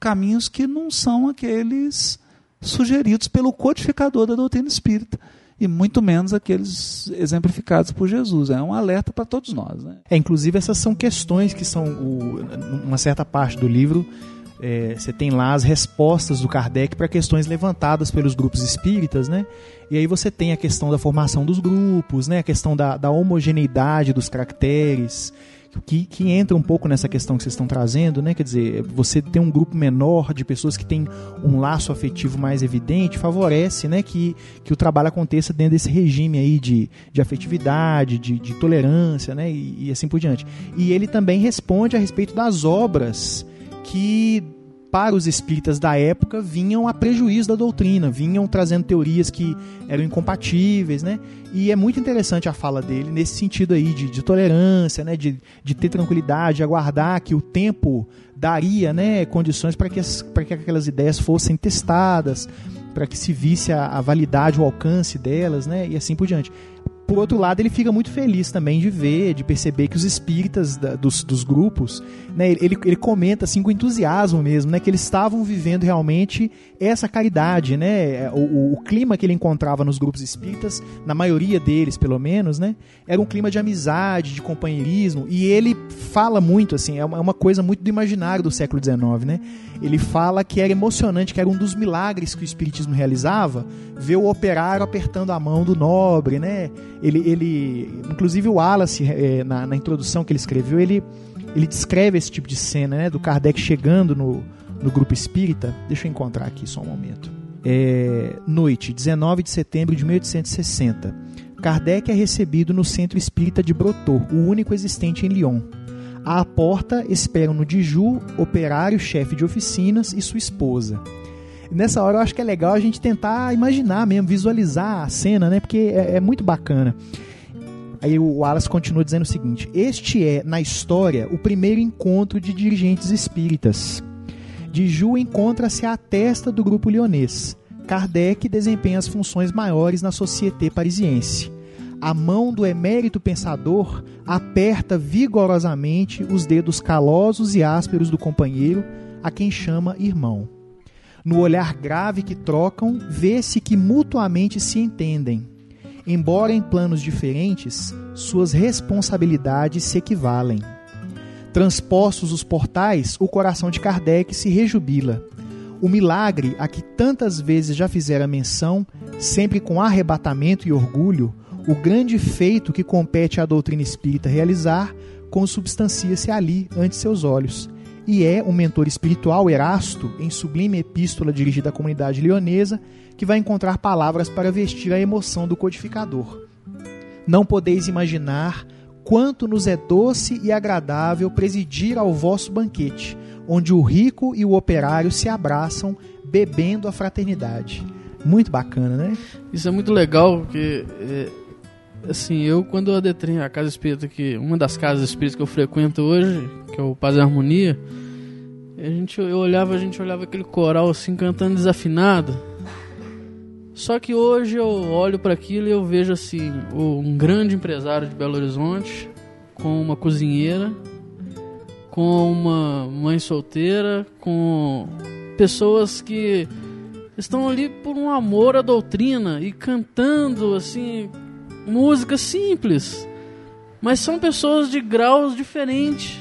caminhos que não são aqueles sugeridos pelo codificador da doutrina espírita e muito menos aqueles exemplificados por Jesus. É um alerta para todos nós. Né? É, inclusive essas são questões que são o, uma certa parte do livro é, você tem lá as respostas do Kardec para questões levantadas pelos grupos espíritas, né? E aí você tem a questão da formação dos grupos, né? A questão da, da homogeneidade dos caracteres, que, que entra um pouco nessa questão que vocês estão trazendo, né? Quer dizer, você ter um grupo menor de pessoas que tem um laço afetivo mais evidente favorece, né? Que, que o trabalho aconteça dentro desse regime aí de, de afetividade, de, de tolerância, né? E, e assim por diante. E ele também responde a respeito das obras que para os espíritas da época vinham a prejuízo da doutrina, vinham trazendo teorias que eram incompatíveis, né? E é muito interessante a fala dele nesse sentido aí de, de tolerância, né? De, de ter tranquilidade, de aguardar que o tempo daria, né? Condições para que, as, que aquelas ideias fossem testadas, para que se visse a, a validade, o alcance delas, né? E assim por diante por outro lado, ele fica muito feliz também de ver, de perceber que os espíritas da, dos, dos grupos, né, ele, ele comenta assim com entusiasmo mesmo, né, que eles estavam vivendo realmente essa caridade, né, o, o, clima que ele encontrava nos grupos espíritas, na maioria deles pelo menos, né, era um clima de amizade, de companheirismo, e ele fala muito assim, é uma, é coisa muito do imaginário do século XIX, né, ele fala que era emocionante, que era um dos milagres que o espiritismo realizava, ver o operário apertando a mão do nobre, né, ele, ele inclusive o Wallace, é, na, na, introdução que ele escreveu, ele, ele descreve esse tipo de cena, né, do Kardec chegando no, no grupo espírita. Deixa eu encontrar aqui só um momento. É, noite, 19 de setembro de 1860. Kardec é recebido no centro espírita de Brotô, o único existente em Lyon. À porta esperam no Diju, operário, chefe de oficinas e sua esposa nessa hora eu acho que é legal a gente tentar imaginar mesmo, visualizar a cena, né? Porque é, é muito bacana. Aí o Wallace continua dizendo o seguinte: Este é, na história, o primeiro encontro de dirigentes espíritas. De Ju encontra-se à testa do grupo leonês. Kardec desempenha as funções maiores na societé parisiense. A mão do emérito pensador aperta vigorosamente os dedos calosos e ásperos do companheiro, a quem chama irmão. No olhar grave que trocam, vê-se que mutuamente se entendem. Embora em planos diferentes, suas responsabilidades se equivalem. Transpostos os portais, o coração de Kardec se rejubila. O milagre a que tantas vezes já fizera menção, sempre com arrebatamento e orgulho, o grande feito que compete à doutrina espírita realizar, consubstancia-se ali ante seus olhos e é um mentor espiritual, Erasto, em sublime epístola dirigida à comunidade leonesa, que vai encontrar palavras para vestir a emoção do codificador. Não podeis imaginar quanto nos é doce e agradável presidir ao vosso banquete, onde o rico e o operário se abraçam, bebendo a fraternidade. Muito bacana, né? Isso é muito legal, porque é, assim, eu quando adentrei a casa espírita, que uma das casas espíritas que eu frequento hoje, que é o Paz e Harmonia, a gente, eu olhava, a gente olhava aquele coral assim cantando desafinado. Só que hoje eu olho para aquilo e eu vejo assim, um grande empresário de Belo Horizonte com uma cozinheira, com uma mãe solteira, com pessoas que estão ali por um amor à doutrina e cantando assim música simples. Mas são pessoas de graus diferentes.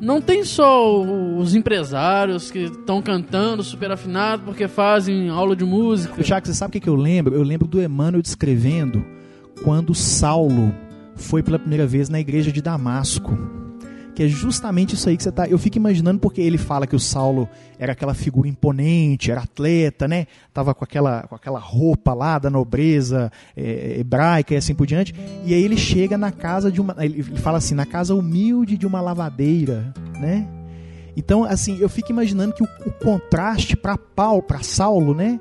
Não tem só os empresários que estão cantando super afinado porque fazem aula de música. Tiago, você sabe o que eu lembro? Eu lembro do Emmanuel descrevendo quando Saulo foi pela primeira vez na igreja de Damasco. Que é justamente isso aí que você tá. Eu fico imaginando porque ele fala que o Saulo era aquela figura imponente, era atleta, né? Tava com aquela, com aquela roupa lá da nobreza é, hebraica e assim por diante. E aí ele chega na casa de uma. Ele fala assim, na casa humilde de uma lavadeira, né? Então, assim, eu fico imaginando que o, o contraste para Paulo, para Saulo, né?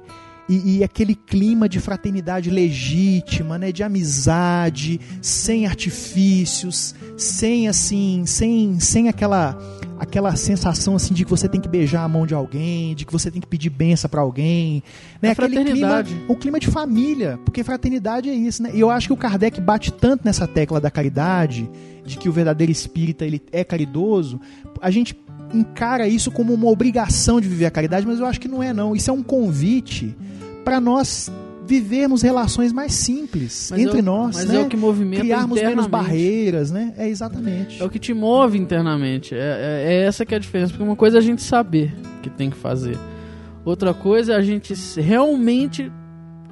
E, e, aquele clima de fraternidade legítima, né, de amizade, sem artifícios, sem assim, sem, sem aquela aquela sensação assim de que você tem que beijar a mão de alguém, de que você tem que pedir benção para alguém, né? A Aquele clima, o clima de família, porque fraternidade é isso, né? E eu acho que o Kardec bate tanto nessa tecla da caridade, de que o verdadeiro espírita ele é caridoso, a gente encara isso como uma obrigação de viver a caridade, mas eu acho que não é não. Isso é um convite para nós vivermos relações mais simples Mas entre é o- nós, mas né? é o que movimenta criarmos menos barreiras, né? É exatamente. É o que te move internamente. É, é- é essa que é a diferença. Porque uma coisa é a gente saber que tem que fazer. Outra coisa é a gente realmente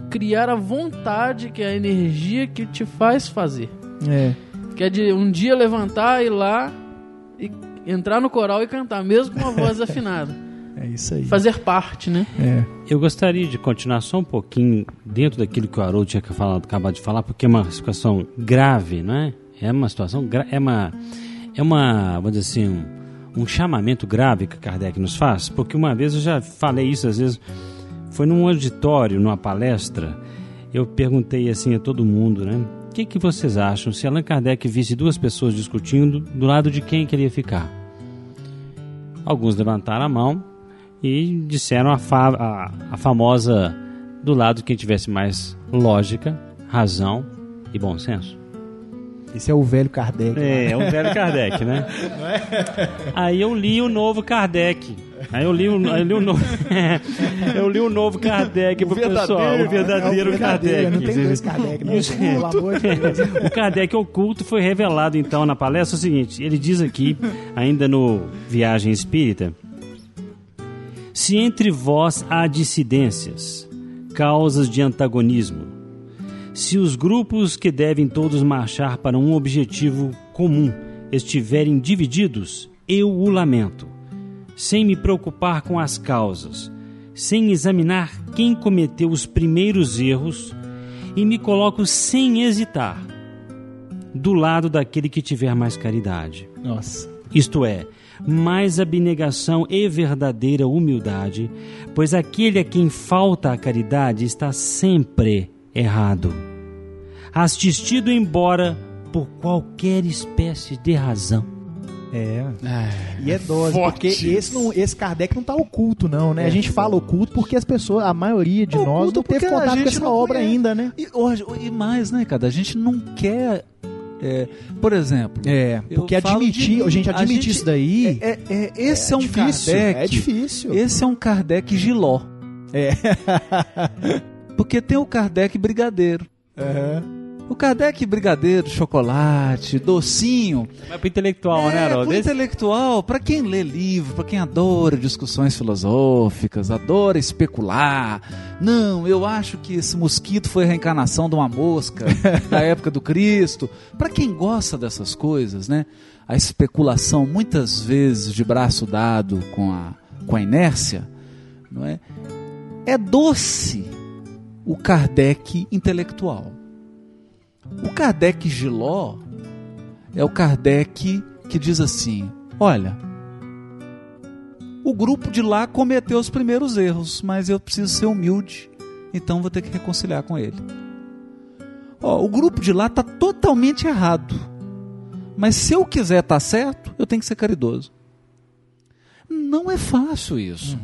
criar a vontade, que é a energia que te faz fazer. É. Que é de um dia levantar, ir lá e entrar no coral e cantar, mesmo com uma voz afinada. É isso aí. Fazer parte, né? É. Eu gostaria de continuar só um pouquinho dentro daquilo que o Haroldo tinha falado, acabado de falar, porque é uma situação grave, não é? É uma situação é uma é uma, vamos dizer assim, um, um chamamento grave que Kardec nos faz, porque uma vez eu já falei isso, às vezes foi num auditório, numa palestra, eu perguntei assim a todo mundo, né? O que, que vocês acham se Allan Kardec visse duas pessoas discutindo, do lado de quem queria ficar? Alguns levantaram a mão e disseram a, fa a, a famosa do lado de quem tivesse mais lógica, razão e bom senso. Esse é o velho Kardec. É, é o velho Kardec, né? Aí eu li o novo Kardec. Aí eu li o, eu li o novo. eu li o novo Kardec pro pessoal. O verdadeiro É o Kardec. Não tem dois Kardec, Deus. O Kardec oculto foi revelado então na palestra o seguinte: ele diz aqui, ainda no Viagem Espírita, se entre vós há dissidências, causas de antagonismo, se os grupos que devem todos marchar para um objetivo comum estiverem divididos, eu o lamento, sem me preocupar com as causas, sem examinar quem cometeu os primeiros erros e me coloco sem hesitar do lado daquele que tiver mais caridade. Nossa. Isto é, mais abnegação e verdadeira humildade, pois aquele a quem falta a caridade está sempre errado, assistido embora por qualquer espécie de razão. É. Ah, E é dose, forte porque isso. esse, não, esse Kardec não tá oculto, não, né? A gente fala oculto porque as pessoas, a maioria de nós, Oculto não teve contato com essa obra conhece. ainda, né? E, hoje- e mais, né, cara? A gente não quer. É, por exemplo. É, porque admitir, de- gente, a admitir gente- isso daí É, é- esse é, um difícil, Kardec. É difícil. Esse é um Kardec giló. É. Porque tem o Kardec brigadeiro. O Kardec brigadeiro, chocolate, docinho. Mas pro intelectual, né, É, Haroldo? pro Esse- intelectual, para quem lê livro, para quem adora discussões filosóficas, adora especular. Não, eu acho que esse mosquito foi a reencarnação de uma mosca da época do Cristo. Para quem gosta dessas coisas, né? A especulação muitas vezes de braço dado com a, com a inércia, não é? É doce o Kardec intelectual. O Kardec Giló é o Kardec que diz assim: olha, o grupo de lá cometeu os primeiros erros, mas eu preciso ser humilde, então vou ter que reconciliar com ele. Ó, o grupo de lá está totalmente errado, mas se eu quiser estar certo, eu tenho que ser caridoso. Não é fácil isso,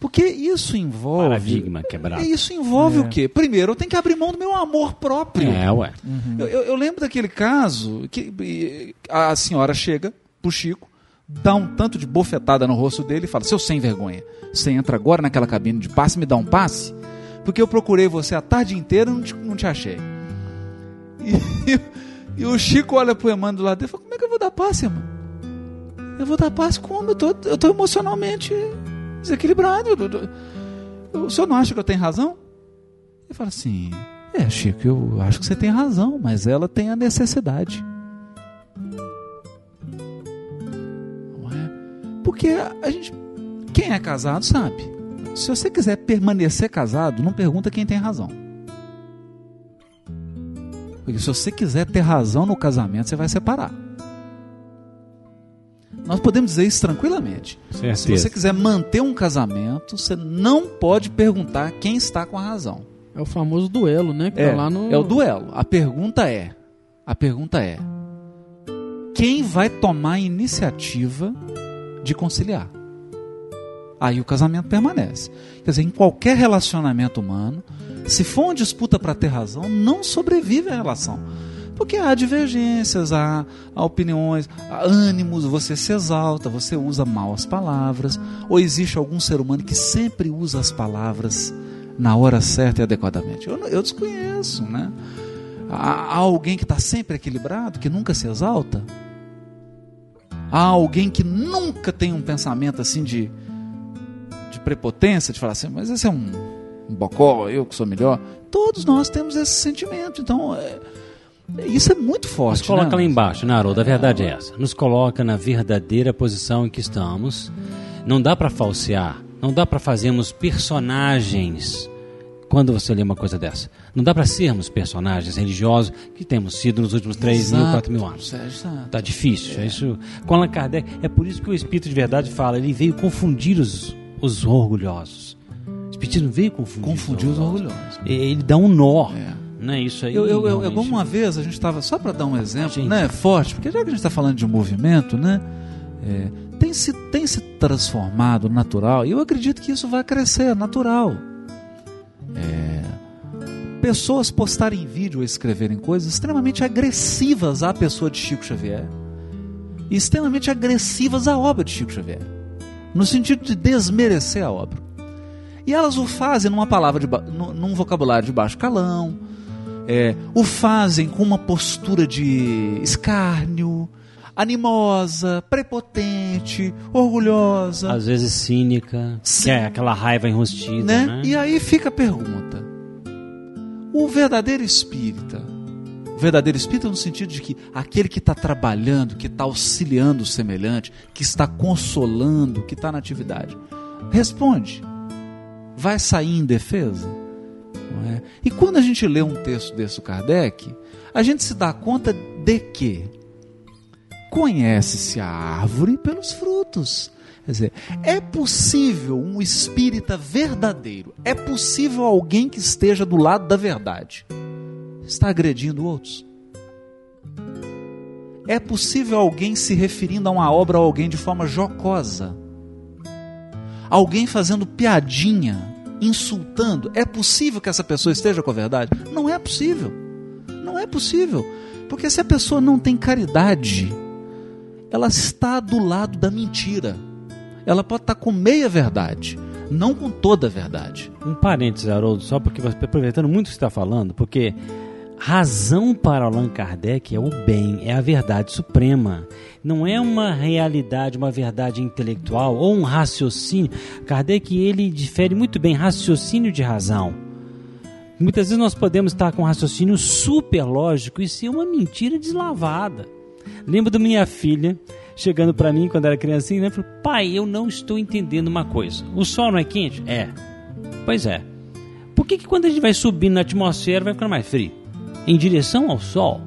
porque isso envolve Paradigma quebrado. isso envolve o quê? Primeiro, eu tenho que abrir mão do meu amor próprio. É, ué. Eu, eu- eu lembro daquele caso que a senhora chega pro Chico, dá um tanto de bofetada no rosto dele e fala: Seu sem vergonha, você entra agora naquela cabine de passe e me dá um passe? Porque eu procurei você a tarde inteira e não te, não te achei. E, e, o Chico olha pro Emmanuel do lado dele e fala: Como é que eu vou dar passe, irmão? Eu vou dar passe como? Eu tô, eu tô emocionalmente desequilibrado. O senhor não acha que eu tenho razão? Ele fala assim: É, Chico, eu acho que você tem razão, mas ela tem a necessidade. Não é? Porque a gente. Quem é casado sabe. Se você quiser permanecer casado, não pergunta quem tem razão. Porque se você quiser ter razão no casamento, você vai separar. Nós podemos dizer isso tranquilamente. Certeza. Se você quiser manter um casamento, você não pode perguntar quem está com a razão. É o famoso duelo, né? Que É, tá lá no... é o duelo. A pergunta é: a pergunta é quem vai tomar a iniciativa de conciliar? Aí o casamento permanece. Quer dizer, em qualquer relacionamento humano, se for uma disputa para ter razão, não sobrevive a relação. Porque há divergências, há, há opiniões, há ânimos, você se exalta, você usa mal as palavras, ou existe algum ser humano que sempre usa as palavras na hora certa e adequadamente. Eu, eu desconheço, né? Há, há alguém que está sempre equilibrado, que nunca se exalta? Há alguém que nunca tem um pensamento assim de, de prepotência, de falar assim, mas esse é um, um bocó, eu que sou melhor. Todos nós temos esse sentimento, então é- isso é muito forte. Nos coloca né? lá embaixo, Haroldo? A verdade é essa. Nos coloca na verdadeira posição em que estamos. Não dá para falsear. Não dá para fazermos personagens quando você lê uma coisa dessa. Não dá para sermos personagens religiosos que temos sido nos últimos 3 mil, Exato, 4 mil anos. Sérgio, exato. Tá difícil. É. Isso, com Allan Kardec, é por isso que o Espírito de Verdade fala, ele veio confundir os, os orgulhosos. O Espírito não veio confundir, Confundiu os orgulhosos. Ele dá um nó. É. Não é isso aí? Eu, eu, eu, realmente. igual uma vez a gente estava, só para dar um exemplo, Gente. né, forte, porque já que a gente está falando de movimento, né, é, tem, se, tem se transformado natural, e eu acredito que isso vai crescer, é natural. É, pessoas postarem vídeo ou escreverem coisas extremamente agressivas à pessoa de Chico Xavier, e extremamente agressivas à obra de Chico Xavier, no sentido de desmerecer a obra. E elas o fazem numa palavra de, num vocabulário de baixo calão, é, o fazem com uma postura de escárnio, animosa, prepotente, orgulhosa, Às vezes cínica, Sim. é aquela raiva enrustida, né? né? E aí fica a pergunta: o verdadeiro espírita, o verdadeiro espírita no sentido de que aquele que está trabalhando, que está auxiliando o semelhante, que está consolando, que está na atividade, responde: vai sair em defesa? É? E quando a gente lê um texto desse Kardec, a gente se dá conta de que conhece-se a árvore pelos frutos. Quer dizer, é possível um espírita verdadeiro, é possível alguém que esteja do lado da verdade, está agredindo outros? É possível alguém se referindo a uma obra ou alguém de forma jocosa? Alguém fazendo piadinha, insultando? É possível que essa pessoa esteja com a verdade? Não é possível. Não é possível. Porque se a pessoa não tem caridade, ela está do lado da mentira. Ela pode estar com meia verdade, não com toda a verdade. Um parênteses, Haroldo, só porque aproveitando muito o que você está falando, porque razão para Allan Kardec é o bem, é a verdade suprema. Não é uma realidade, uma verdade intelectual ou um raciocínio. Kardec ele difere muito bem raciocínio de razão. Muitas vezes nós podemos estar com um raciocínio super lógico e ser uma mentira deslavada. Lembro da minha filha chegando para mim quando era criancinha, né? Falou, pai, eu não estou entendendo uma coisa. O sol não é quente? É. Pois é. Por que, que quando a gente vai subindo na atmosfera vai ficando mais frio? Em direção ao sol?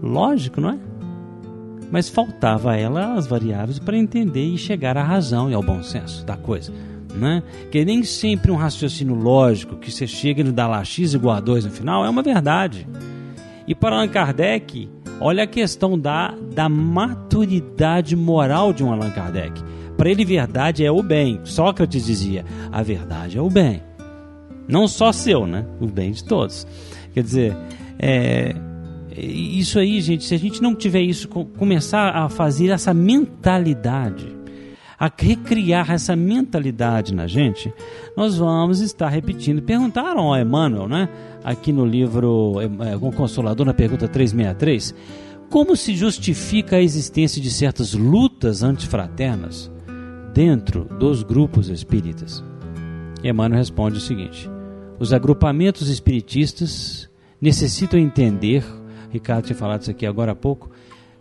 Lógico, não é? Mas faltava a ela as variáveis para entender e chegar à razão e ao bom senso da coisa. Né? Que nem sempre um raciocínio lógico que você chega e dá lá x igual a 2 no final é uma verdade. E para Allan Kardec, olha a questão da, da maturidade moral de um Allan Kardec. Para ele, verdade é o bem. Sócrates dizia: a verdade é o bem. Não só seu, né? O bem de todos. Quer dizer, é, Isso aí, gente, se a gente não tiver isso, co- começar a fazer essa mentalidade, a recriar essa mentalidade na gente, nós vamos estar repetindo. Perguntaram a Emmanuel, né? Aqui no livro é, O Consolador, na pergunta 363, como se justifica a existência de certas lutas antifraternas dentro dos grupos espíritas? Emmanuel responde o seguinte: os agrupamentos espiritistas necessitam entender, Ricardo tinha falado isso aqui agora há pouco,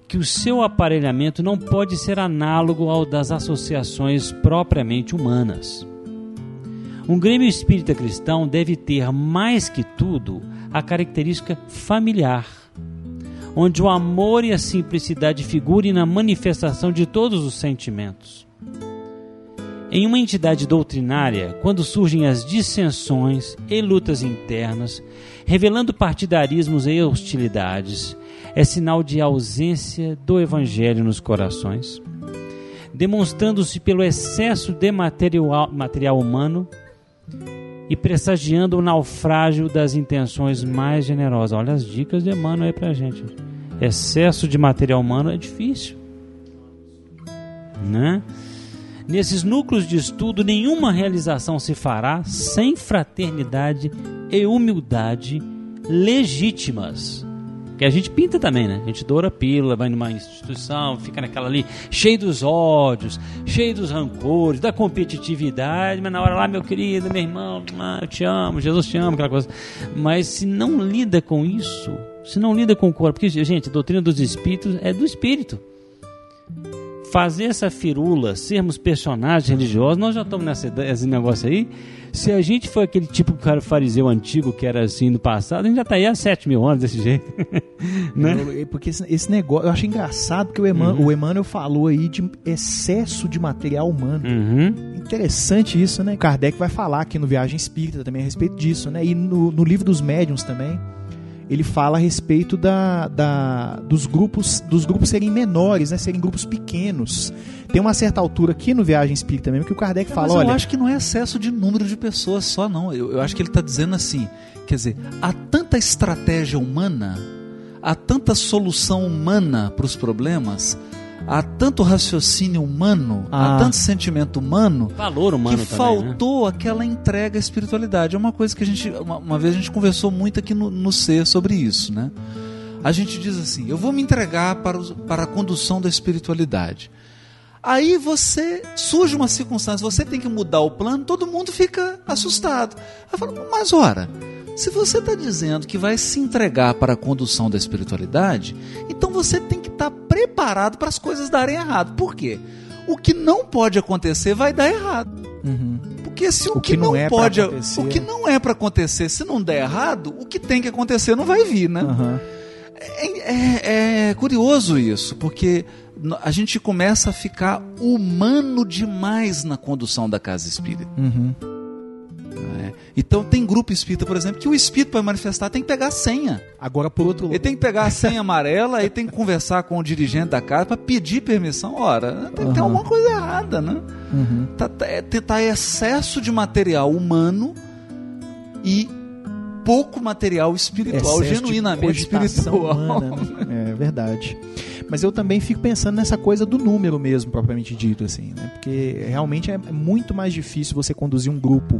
que o seu aparelhamento não pode ser análogo ao das associações propriamente humanas. Um Grêmio Espírita Cristão deve ter, mais que tudo, a característica familiar, onde o amor e a simplicidade figurem na manifestação de todos os sentimentos. Em uma entidade doutrinária, quando surgem as dissensões e lutas internas, revelando partidarismos e hostilidades, é sinal de ausência do Evangelho nos corações, demonstrando-se pelo excesso de material, material humano e pressagiando o naufrágio das intenções mais generosas. Olha as dicas de Emmanuel aí pra gente. Excesso de material humano é difícil. Né? Nesses núcleos de estudo, nenhuma realização se fará sem fraternidade e humildade legítimas. Que a gente pinta também, né? A gente doura a pílula, vai numa instituição, fica naquela ali, cheio dos ódios, cheio dos rancores, da competitividade, mas na hora lá, meu querido, meu irmão, eu te amo, Jesus te ama, aquela coisa. Mas se não lida com isso, se não lida com o corpo, porque, gente, a doutrina dos espíritos é do espírito fazer essa firula, sermos personagens religiosos, nós já estamos nessa, nesse negócio aí. Se a gente for aquele tipo de cara fariseu antigo que era assim no passado, a gente já está aí há 7 mil anos desse jeito. né? Porque esse, esse negócio, eu acho engraçado porque o, Eman, Uhum. o Emmanuel falou aí de excesso de material humano. Uhum. Interessante isso, né? Kardec vai falar aqui no Viagem Espírita também a respeito disso, né? E no, no livro dos médiuns também, ele fala a respeito da, da- dos grupos dos grupos serem menores, né? Serem grupos pequenos. Tem uma certa altura aqui no Viagem Espírita mesmo que o Kardec fala, Mas eu olha, acho que não é excesso de número de pessoas só, não. Eu, eu acho que ele está dizendo assim, quer dizer, há tanta estratégia humana, há tanta solução humana para os problemas, há tanto raciocínio humano, Ah. há tanto sentimento humano, Valor humano que também, né? faltou aquela entrega à espiritualidade. É uma coisa que a gente, uma, uma vez a gente conversou muito aqui no, no ser sobre isso, né? A gente diz assim: eu vou me entregar para, os- para a condução da espiritualidade. Aí você surge uma circunstância, você tem que mudar o plano, todo mundo fica assustado. Aí fala, mas ora, se você está dizendo que vai se entregar para a condução da espiritualidade, então você tem que estar preparado para as coisas darem errado. Por quê? O que não pode acontecer vai dar errado. Uhum. Porque se o, O que, que não, não é pode, o que não é para acontecer, se não der errado, o que tem que acontecer não vai vir, né? aham. É, é- é curioso isso, porque a gente começa a ficar humano demais na condução da casa espírita. Uhum. Então tem grupo espírita, por exemplo, que o espírito para manifestar tem que pegar a senha. Agora por outro Ele lado, tem que pegar a senha amarela, aí tem que conversar com o dirigente da casa para pedir permissão. Ora, tem, tem Aham. alguma coisa errada, né? uhum. Tá, tá, é- tá excesso de material humano e pouco material espiritual, Excesso genuinamente espiritual. humana, né? É verdade. Mas eu também fico pensando nessa coisa do número mesmo, propriamente dito, assim, né? Porque realmente é muito mais difícil você conduzir um grupo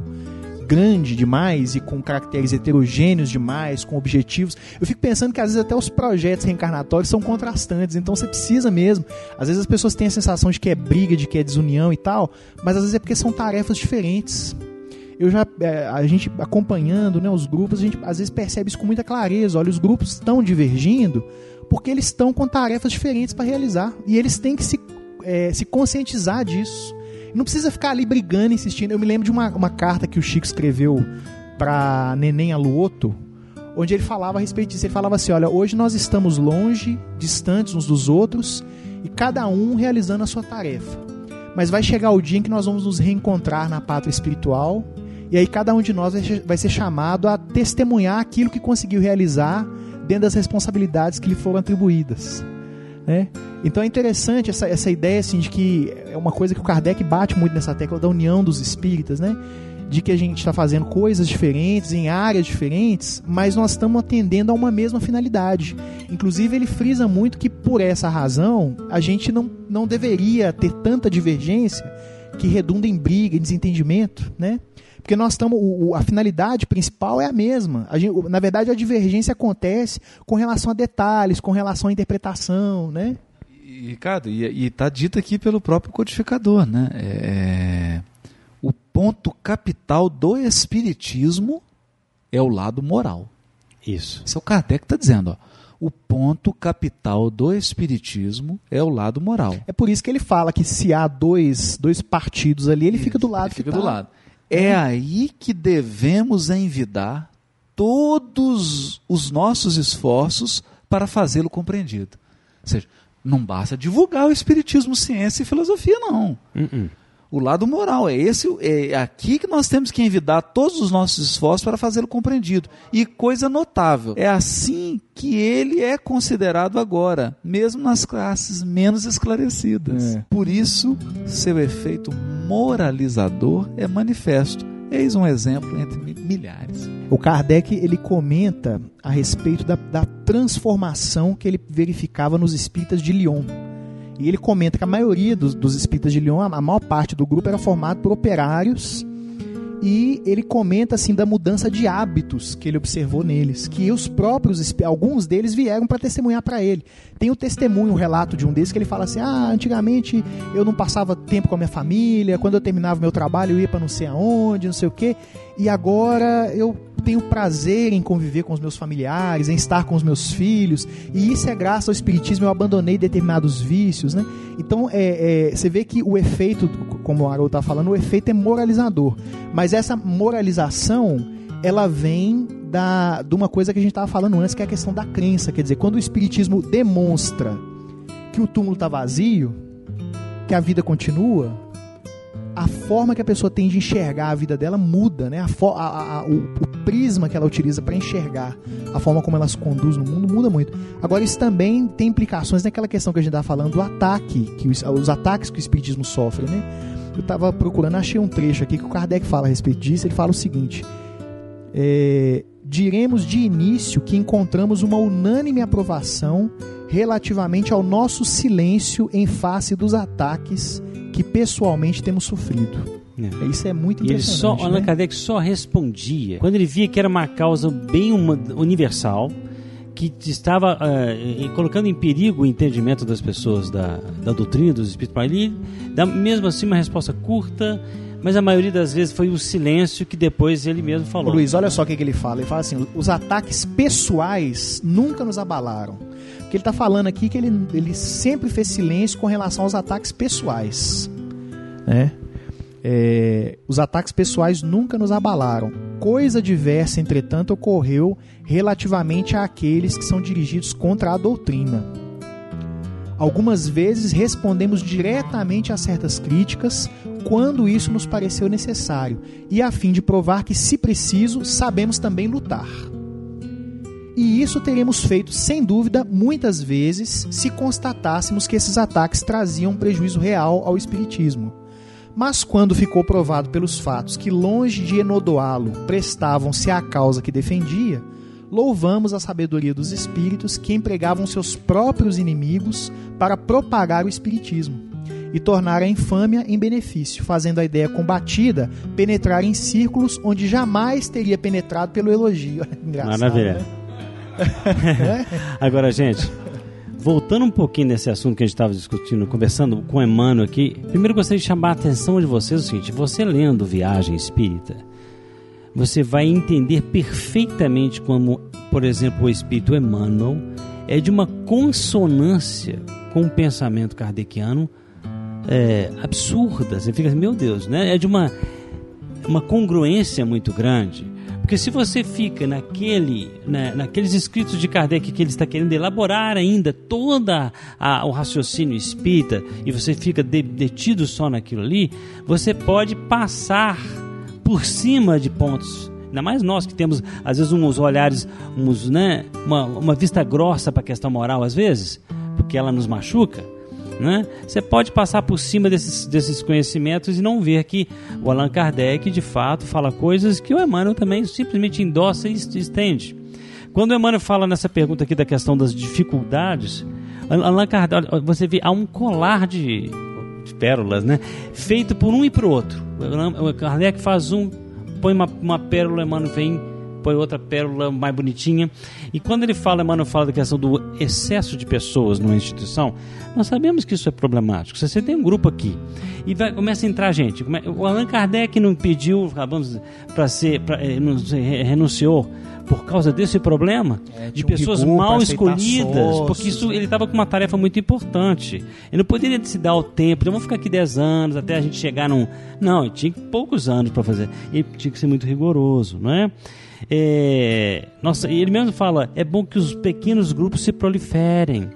grande demais e com caracteres heterogêneos demais, com objetivos. Eu fico pensando que às vezes até os projetos reencarnatórios são contrastantes, então você precisa mesmo. Às vezes as pessoas têm a sensação de que é briga, de que é desunião e tal, mas às vezes é porque são tarefas diferentes eu já é, a gente acompanhando né, os grupos a gente às vezes percebe isso com muita clareza olha os grupos estão divergindo porque eles estão com tarefas diferentes para realizar e eles têm que se, é, se conscientizar disso não precisa ficar ali brigando insistindo. Eu me lembro de uma, uma carta que o Chico escreveu para Neném Aluoto onde ele falava a respeito disso. Ele falava assim olha hoje nós estamos longe distantes uns dos outros e cada um realizando a sua tarefa. Mas vai chegar o dia em que nós vamos nos reencontrar na pátria espiritual e aí cada um de nós vai ser- chamado a testemunhar aquilo que conseguiu realizar dentro das responsabilidades que lhe foram atribuídas. Né? Então é interessante essa, essa ideia assim, de que é uma coisa que o Kardec bate muito nessa tecla da união dos espíritas, né? de que a gente está fazendo coisas diferentes, em áreas diferentes, mas nós estamos atendendo a uma mesma finalidade. Inclusive, ele frisa muito que, por essa razão, a gente não, não deveria ter tanta divergência que redunda em briga, em desentendimento, né? Porque nós estamos. A finalidade principal é a mesma. A gente- na verdade, a divergência acontece com relação a detalhes, com relação à interpretação, né? E, Ricardo, e está dito aqui pelo próprio codificador, né? É, o ponto capital do espiritismo é o lado moral. Isso. Isso é o Kardec está dizendo. Ó. O ponto capital do espiritismo é o lado moral. É por isso que ele fala que se há dois, dois partidos ali, ele fica do lado. Ele fica que do tá. lado. É aí que devemos envidar todos os nossos esforços para fazê-lo compreendido. Ou seja, não basta divulgar o espiritismo, ciência e filosofia, não. Uh-uh. O lado moral é esse, é aqui que nós temos que envidar todos os nossos esforços para fazê-lo compreendido. E coisa notável, é assim que ele é considerado agora, mesmo nas classes menos esclarecidas. É. Por isso, seu efeito moralizador é manifesto. Eis um exemplo entre mi- milhares. O Kardec ele comenta a respeito da, da transformação que ele verificava nos espíritas de Lyon. E ele comenta que a maioria dos, dos espíritas de Lyon, a, maior parte do grupo era formado por operários. E ele comenta assim da mudança de hábitos que ele observou neles, que os próprios alguns deles vieram para testemunhar para ele. Tem o testemunho, um relato de um deles que ele fala assim: "Ah, antigamente eu não passava tempo com a minha família, quando eu terminava meu trabalho eu ia para não sei aonde, não sei o quê, e agora eu tenho prazer em conviver com os meus familiares, em estar com os meus filhos, e isso é graças ao espiritismo eu abandonei determinados vícios, né? Então é, é, você vê que o efeito, como o Haroldo está falando, o efeito é moralizador, mas essa moralização ela vem da, de uma coisa que a gente estava falando antes, que é a questão da crença, quer dizer, quando o espiritismo demonstra que o túmulo está vazio, que a vida continua, a forma que a pessoa tem de enxergar a vida dela muda, né? A a- a- o, o prisma que ela utiliza para enxergar a forma como ela se conduz no mundo muda muito. Agora, isso também tem implicações naquela questão que a gente estava falando do ataque, que os, os ataques que o espiritismo sofre, né? Eu estava procurando, achei um trecho aqui que o Kardec fala a respeito disso. Ele fala o seguinte: é, diremos de início que encontramos uma unânime aprovação relativamente ao nosso silêncio em face dos ataques que pessoalmente temos sofrido. É. Isso é muito E ele só, impressionante. Allan né? Kardec só respondia quando ele via que era uma causa bem uma- universal, que estava eh, colocando em perigo o entendimento das pessoas da, da doutrina dos espíritos. Ele dá mesmo assim uma resposta curta, mas a maioria das vezes foi o silêncio que depois ele mesmo Ô, falou. Luiz, olha só o que, que ele fala. Ele fala assim: os ataques pessoais nunca nos abalaram. Porque ele está falando aqui que ele, ele sempre fez silêncio com relação aos ataques pessoais. Né? É, os ataques pessoais nunca nos abalaram. Coisa diversa, entretanto, ocorreu relativamente àqueles que são dirigidos contra a doutrina. Algumas vezes respondemos diretamente a certas críticas quando isso nos pareceu necessário, e a fim de provar que, se preciso, sabemos também lutar. E isso teremos feito, sem dúvida, muitas vezes, se constatássemos que esses ataques traziam prejuízo real ao Espiritismo. Mas quando ficou provado pelos fatos que, longe de enodoá-lo, prestavam-se à causa que defendia, louvamos a sabedoria dos espíritos que empregavam seus próprios inimigos para propagar o Espiritismo e tornar a infâmia em benefício, fazendo a ideia combatida penetrar em círculos onde jamais teria penetrado pelo elogio. Engraçado, Maravilha. né? Agora, gente, voltando um pouquinho nesse assunto que a gente estava discutindo, conversando com o Emmanuel aqui, primeiro gostaria de chamar a atenção de vocês o seguinte: você lendo Viagem Espírita, você vai entender perfeitamente como, por exemplo, o Espírito Emmanuel é de uma consonância com o pensamento kardeciano é, absurda. Você fica assim, meu Deus, né? É de uma, uma congruência muito grande. Porque se você fica naquele, na, naqueles escritos de Kardec que ele está querendo elaborar ainda toda o raciocínio espírita e você fica de- detido só naquilo ali, você pode passar por cima de pontos. Ainda mais nós que temos, às vezes, uns olhares, uns, né, uma, uma vista grossa para a questão moral, às vezes, porque ela nos machuca. Né? Você pode passar por cima desses, desses conhecimentos e não ver que o Allan Kardec, de fato, fala coisas que o Emmanuel também simplesmente endossa e estende. Quando o Emmanuel fala nessa pergunta aqui da questão das dificuldades, Allan Kardec, você vê, há um colar de, de pérolas, né? Feito por um e o outro. Kardec faz um, põe uma, uma pérola, Emmanuel vem põe outra pérola mais bonitinha. E quando ele fala, Emmanuel fala da questão do excesso de pessoas numa instituição, nós sabemos que isso é problemático. Se você tem um grupo aqui e vai, começa a entrar gente, o Allan Kardec não pediu, para ser, pra, eh, renunciou por causa desse problema é, de um pessoas mal escolhidas, sócios, porque isso ele estava com uma tarefa muito importante. Ele não poderia se dar o tempo, vamos ficar aqui 10 anos até a gente chegar num. Não, ele tinha poucos anos para fazer. Ele tinha que ser muito rigoroso, não é? É, nossa, ele mesmo fala: é bom que os pequenos grupos se proliferem.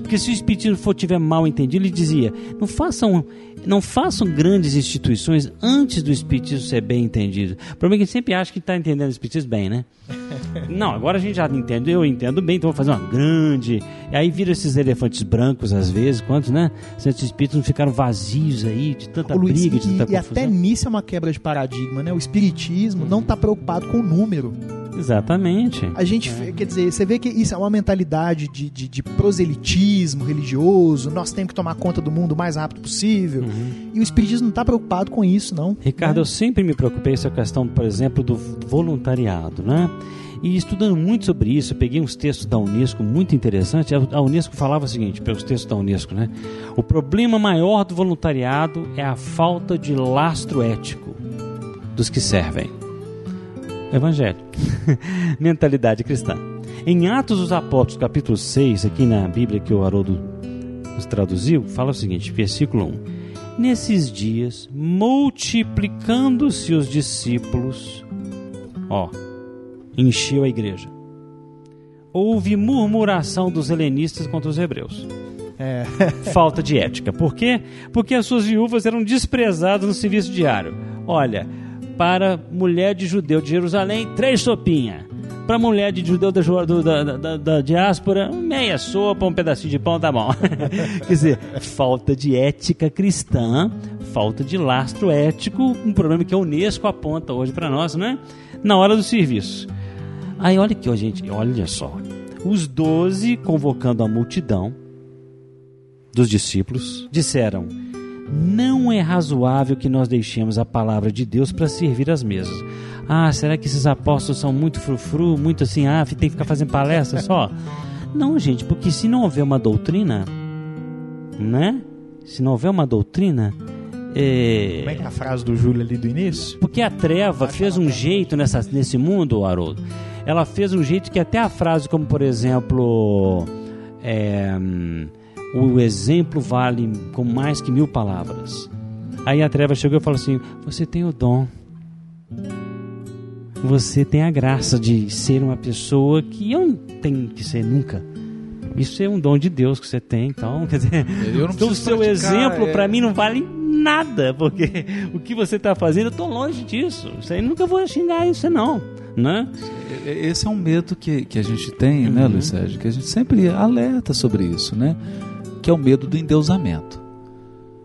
Porque se o espiritismo for tiver mal entendido, ele dizia: não façam, não façam grandes instituições antes do espiritismo ser bem entendido. O problema é que a sempre acha que está entendendo o espiritismo bem, né? Não, agora a gente já entende, eu entendo bem, então vou fazer uma grande. E aí vira esses elefantes brancos às vezes, quantos, né? Centros espíritos não ficaram vazios aí, de tanta Ô, Luiz, briga, de tanta e, confusão. E até nisso é uma quebra de paradigma, né? O espiritismo não está preocupado com o número. Exatamente. A gente, é. quer dizer, você vê que isso é uma mentalidade de, de, de, proselitismo religioso, nós temos que tomar conta do mundo o mais rápido possível. Uhum. E o espiritismo não está preocupado com isso, não. Ricardo, né? eu sempre me preocupei com essa questão, por exemplo, do voluntariado, né? E estudando muito sobre isso, eu peguei uns textos da Unesco muito interessantes. A Unesco falava o seguinte, pelos textos da Unesco, né? O problema maior do voluntariado é a falta de lastro ético dos que servem. Evangelho. Mentalidade cristã. Em Atos dos Apóstolos, capítulo 6, aqui na Bíblia que o Haroldo nos traduziu, fala o seguinte, versículo 1. Nesses dias, multiplicando-se os discípulos, ó, encheu a igreja. Houve murmuração dos helenistas contra os hebreus. É. Falta de ética. Por quê? Porque as suas viúvas eram desprezadas no serviço diário. Olha, para mulher de judeu de Jerusalém, três sopinhas. Para mulher de judeu da, da, da, da, diáspora, meia sopa, um pedacinho de pão, tá bom. Quer dizer, falta de ética cristã, falta de lastro ético, um problema que a Unesco aponta hoje para nós, né? Na hora do serviço. Aí olha aqui, ó, gente, olha só. Os doze, convocando a multidão dos discípulos, disseram: Não é razoável que nós deixemos a palavra de Deus para servir as mesas. Ah, será que esses apóstolos são muito frufru, muito assim, ah, tem que ficar fazendo palestra só? Não, gente, porque se não houver uma doutrina, né? Se não houver uma doutrina, é... Como é que é a frase do Júlio ali do início? Porque a treva fez um jeito nessa, nesse mundo, Haroldo, ela fez um jeito que até a frase, como por exemplo, é, o exemplo vale com mais que mil palavras. Aí a treva chegou e falou assim: Você tem o dom, você tem a graça de ser uma pessoa que eu não tenho que ser nunca. Isso é um dom de Deus que você tem, então, quer dizer, então o seu exemplo é... para mim não vale nada, porque o que você está fazendo, eu estou longe disso. Isso aí nunca vou xingar isso, não. Né? Esse é um medo que, que a gente tem, né, uhum. né, Luiz Sérgio? Que a gente sempre alerta sobre isso, né? Que é o medo do endeusamento.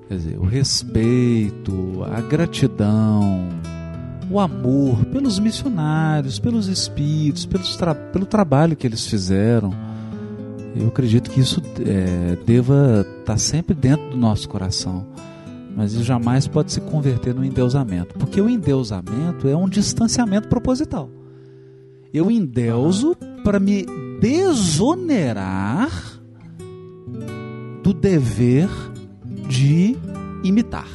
Quer dizer, o respeito, a gratidão, o amor pelos missionários, pelos espíritos, pelos tra pelo trabalho que eles fizeram. Eu acredito que isso é, deva estar tá sempre dentro do nosso coração mas isso jamais pode se converter no endeusamento, porque o endeusamento é um distanciamento proposital. Eu endeuso para me desonerar do dever de imitar.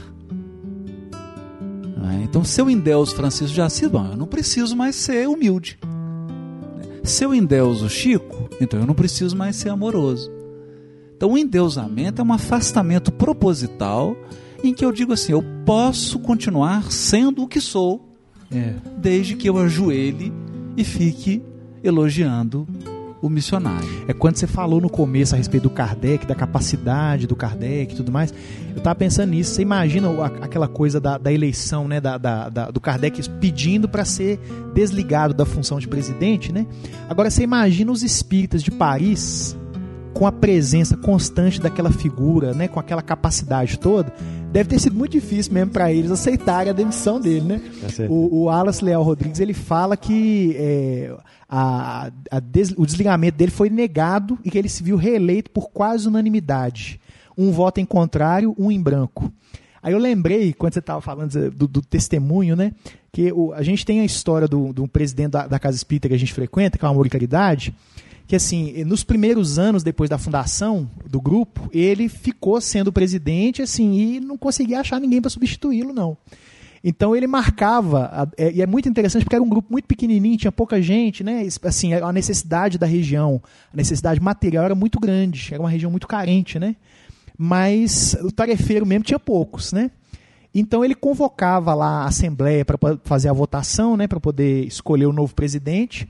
É? Então, se eu endeuso Francisco de Assis, bom, eu não preciso mais ser humilde. Se eu endeuso Chico, então eu não preciso mais ser amoroso. Então, o endeusamento é um afastamento proposital em que eu digo assim: eu posso continuar sendo o que sou, é. desde que eu ajoelhe e fique elogiando o missionário. É quando você falou no começo a respeito do Kardec, da capacidade do Kardec e tudo mais, eu estava pensando nisso. Você imagina aquela coisa da, da eleição, né, da, da, da, do Kardec pedindo para ser desligado da função de presidente, né? Agora você imagina os espíritas de Paris com a presença constante daquela figura, né, com aquela capacidade toda, deve ter sido muito difícil mesmo para eles aceitarem a demissão dele, né? O, o Wallace Leal Rodrigues ele fala que é, a, a des- o desligamento dele foi negado e que ele se viu reeleito por quase unanimidade. Um voto em contrário, um em branco. Aí eu lembrei, quando você estava falando do, do testemunho, né? Que o- a gente tem a história do, do presidente da, da Casa Espírita que a gente frequenta, que é o Amor e Caridade, que assim, nos primeiros anos depois da fundação do grupo, ele ficou sendo presidente, assim, e não conseguia achar ninguém para substituí-lo, não. Então ele marcava, é- e é muito interessante porque era um grupo muito pequenininho, tinha pouca gente, né? Assim, a necessidade da região, a necessidade material era muito grande, era uma região muito carente, né? Mas o tarefeiro mesmo tinha poucos, né? Então ele convocava lá a assembleia para fazer a votação, né, para poder escolher o novo presidente.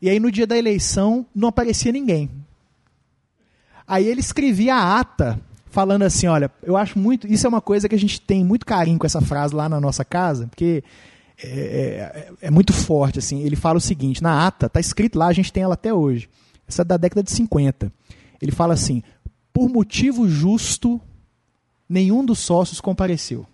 E aí no dia da eleição não aparecia ninguém. Aí ele escrevia a ata falando assim, olha, eu acho muito, isso é uma coisa que a gente tem muito carinho com essa frase lá na nossa casa, porque é, é- é muito forte assim. Ele fala o seguinte, na ata tá escrito lá, a gente tem ela até hoje. Essa é da década de 50. Ele fala assim: por motivo justo, nenhum dos sócios compareceu.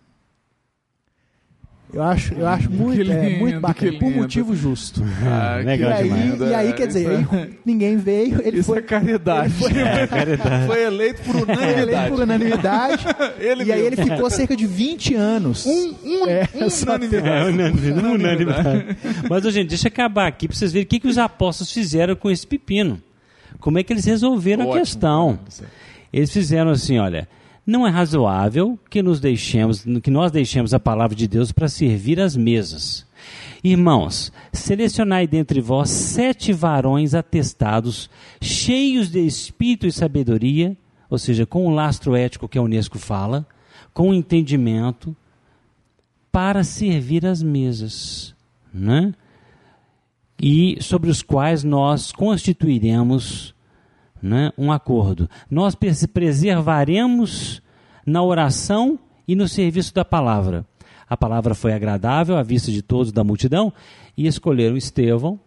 Eu acho, eu acho muito, é, lindo, muito bacana, por motivo justo. Ah, Legal e, aí, demais. e aí, é, quer dizer, isso é- aí ninguém veio, ele Isso foi, é caridade. Foi eleito por ele unanimidade. por unanimidade. Ele e aí ele ficou cerca de 20 anos. Um, um, é, só- É, unanimidade. unanimidade. Mas, gente, deixa eu acabar aqui para vocês verem o que, que os apóstolos fizeram com esse pepino. Como é que eles resolveram a Ótimo. questão. Eles fizeram assim, olha, não é razoável que nos deixemos, que nós deixemos a palavra de Deus para servir as mesas. Irmãos, selecionai dentre vós sete varões atestados, cheios de espírito e sabedoria, ou seja, com o lastro ético que a Unesco fala, com entendimento, para servir as mesas, né? E sobre os quais nós constituiremos né, um acordo. Nós preservaremos na oração e no serviço da palavra. A palavra foi agradável à vista de todos da multidão e escolheram Estevão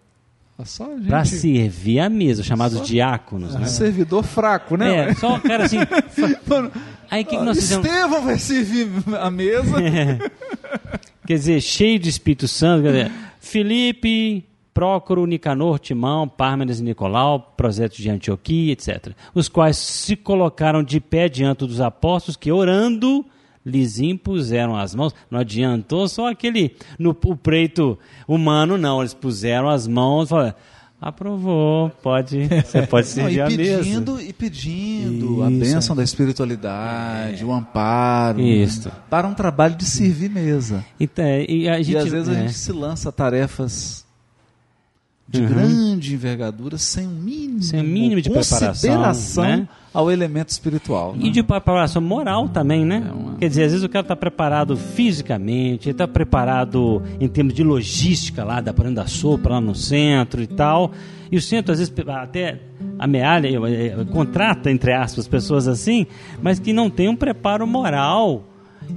gente... para servir a mesa, chamados Só- diáconos. Né? Servidor fraco, né? É, só, cara, assim. Mano, Aí que, que nós fizemos? Estevão vai servir a mesa. Quer dizer, cheio de Espírito Santo. Quer dizer, Felipe, Prócoro, Nicanor, Timão, Pármenas e Nicolau, Prosélitos de Antioquia, etc. Os quais se colocaram de pé diante dos apóstolos que, orando, lhes impuseram as mãos. Não adiantou só aquele, no o preito humano, não. Eles puseram as mãos e falaram, aprovou, pode, você pode Não, servir e a mesa. pedindo, e pedindo a Isso, bênção da espiritualidade, o amparo. Isso. Para um trabalho de servir mesa. Então, e a gente, e às vezes a é. gente se lança a tarefas de Uhum. grande envergadura sem um mínimo, Sem um mínimo de preparação, consideração né? ao elemento espiritual. E né? de preparação moral também, né? É uma- Quer dizer, às vezes o cara está preparado fisicamente, ele está preparado em termos de logística lá, da Paranda da Sopa, lá no centro e tal. E o centro, às vezes, até amealha, eh, eh, contrata, entre aspas, pessoas assim, mas que não tem um preparo moral.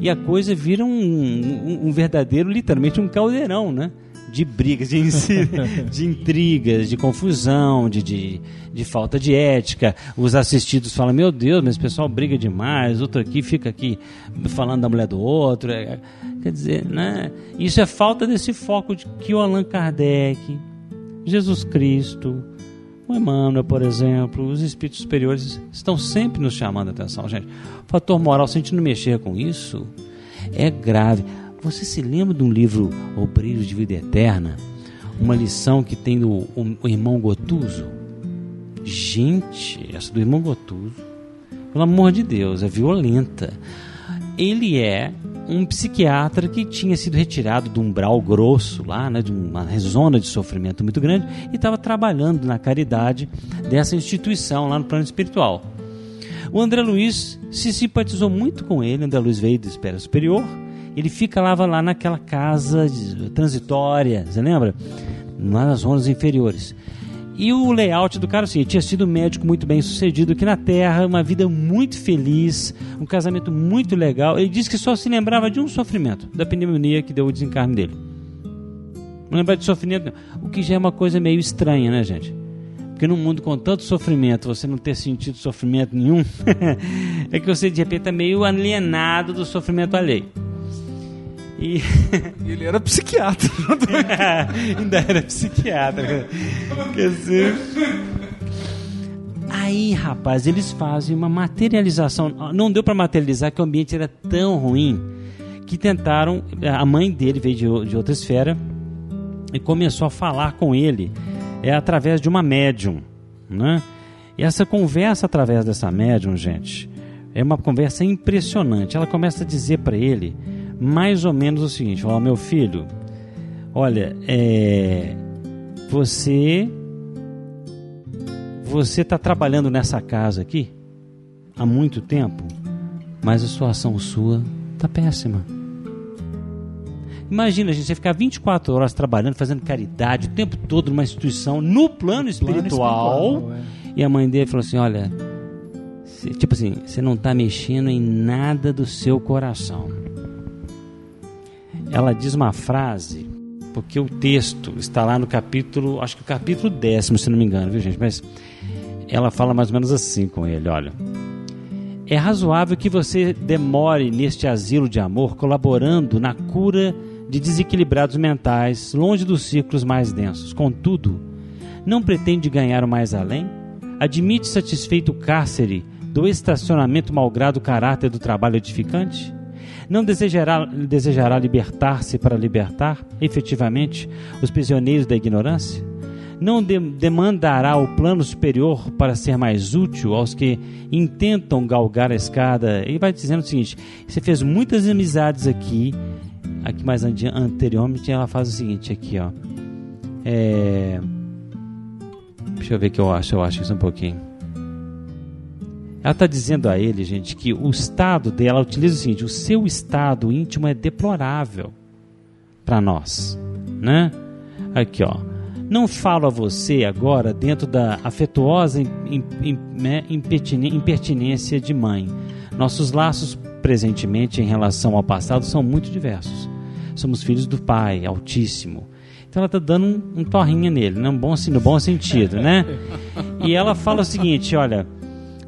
E a coisa vira um, um- um verdadeiro, literalmente, um caldeirão, né? De brigas, de, de intrigas, de confusão, de, de, de falta de ética. Os assistidos falam: Meu Deus, mas o pessoal briga demais. Outro aqui fica aqui falando da mulher do outro. É, quer dizer, né? Isso é falta desse foco de que o Allan Kardec, Jesus Cristo, o Emmanuel, por exemplo, os espíritos superiores estão sempre nos chamando a atenção, gente. O fator moral, se a gente não mexer com isso, é grave. Você se lembra de um livro Obreiros de Vida Eterna? Uma lição que tem do o, irmão Gotuso? Gente, essa do irmão Gotuso, pelo amor de Deus, é violenta. Ele é um psiquiatra que tinha sido retirado um umbral grosso lá, né, de uma zona de sofrimento muito grande, e estava trabalhando na caridade dessa instituição lá no plano espiritual. O André Luiz se simpatizou muito com ele, André Luiz veio da Espera Superior, ele ficava lá naquela casa transitória, você lembra? Lá nas zonas inferiores. E o layout do cara, assim, tinha sido médico muito bem sucedido aqui na Terra, uma vida muito feliz, um casamento muito legal. Ele disse que só se lembrava de um sofrimento, da pneumonia que deu o desencarne dele. Não lembrava de sofrimento, não. o que já é uma coisa meio estranha, né, gente? Porque num mundo com tanto sofrimento, você não ter sentido sofrimento nenhum, é que você de repente é meio alienado do sofrimento alheio. E Ele era psiquiatra. ainda era psiquiatra. Quer dizer. Aí, rapaz, eles fazem uma materialização. Não deu para materializar que o ambiente era tão ruim que tentaram. A mãe dele veio de, de outra esfera e começou a falar com ele é através de uma médium, né? E essa conversa através dessa médium, gente, é uma conversa impressionante. Ela começa a dizer para ele mais ou menos o seguinte: "Ó, meu filho, olha, é, você você está trabalhando nessa casa aqui há muito tempo, mas a situação sua tá péssima. Imagina, gente, você ficar 24 horas trabalhando, fazendo caridade o tempo todo numa instituição, no plano espiritual. espiritual, é. E a mãe dele falou assim: Olha, cê- tipo assim, você não está mexendo em nada do seu coração. Ela diz uma frase, porque o texto está lá no capítulo, acho que o capítulo décimo, se não me engano, viu gente? Mas ela fala mais ou menos assim com ele: Olha. É razoável que você demore neste asilo de amor colaborando na cura de desequilibrados mentais, longe dos círculos mais densos. Contudo, não pretende ganhar o mais além? Admite satisfeito o cárcere do estacionamento malgrado o caráter do trabalho edificante? Não desejará, desejará libertar-se para libertar, efetivamente, os prisioneiros da ignorância? Não de- demandará o plano superior para ser mais útil aos que intentam galgar a escada? E vai dizendo o seguinte: você fez muitas amizades aqui, aqui mais anteriormente, ela faz o seguinte aqui, ó. É... Deixa eu ver o que eu acho, eu acho isso um pouquinho. Ela está dizendo a ele, gente, que o estado dela, ela utiliza o seguinte: o seu estado íntimo é deplorável para nós, né? Aqui, ó. Não falo a você agora dentro da afetuosa né, impertinência de mãe. Nossos laços presentemente em relação ao passado são muito diversos. Somos filhos do Pai Altíssimo. Então ela está dando um, um torrinha nele, né? um bom, no bom sentido, né? E ela fala o seguinte: olha,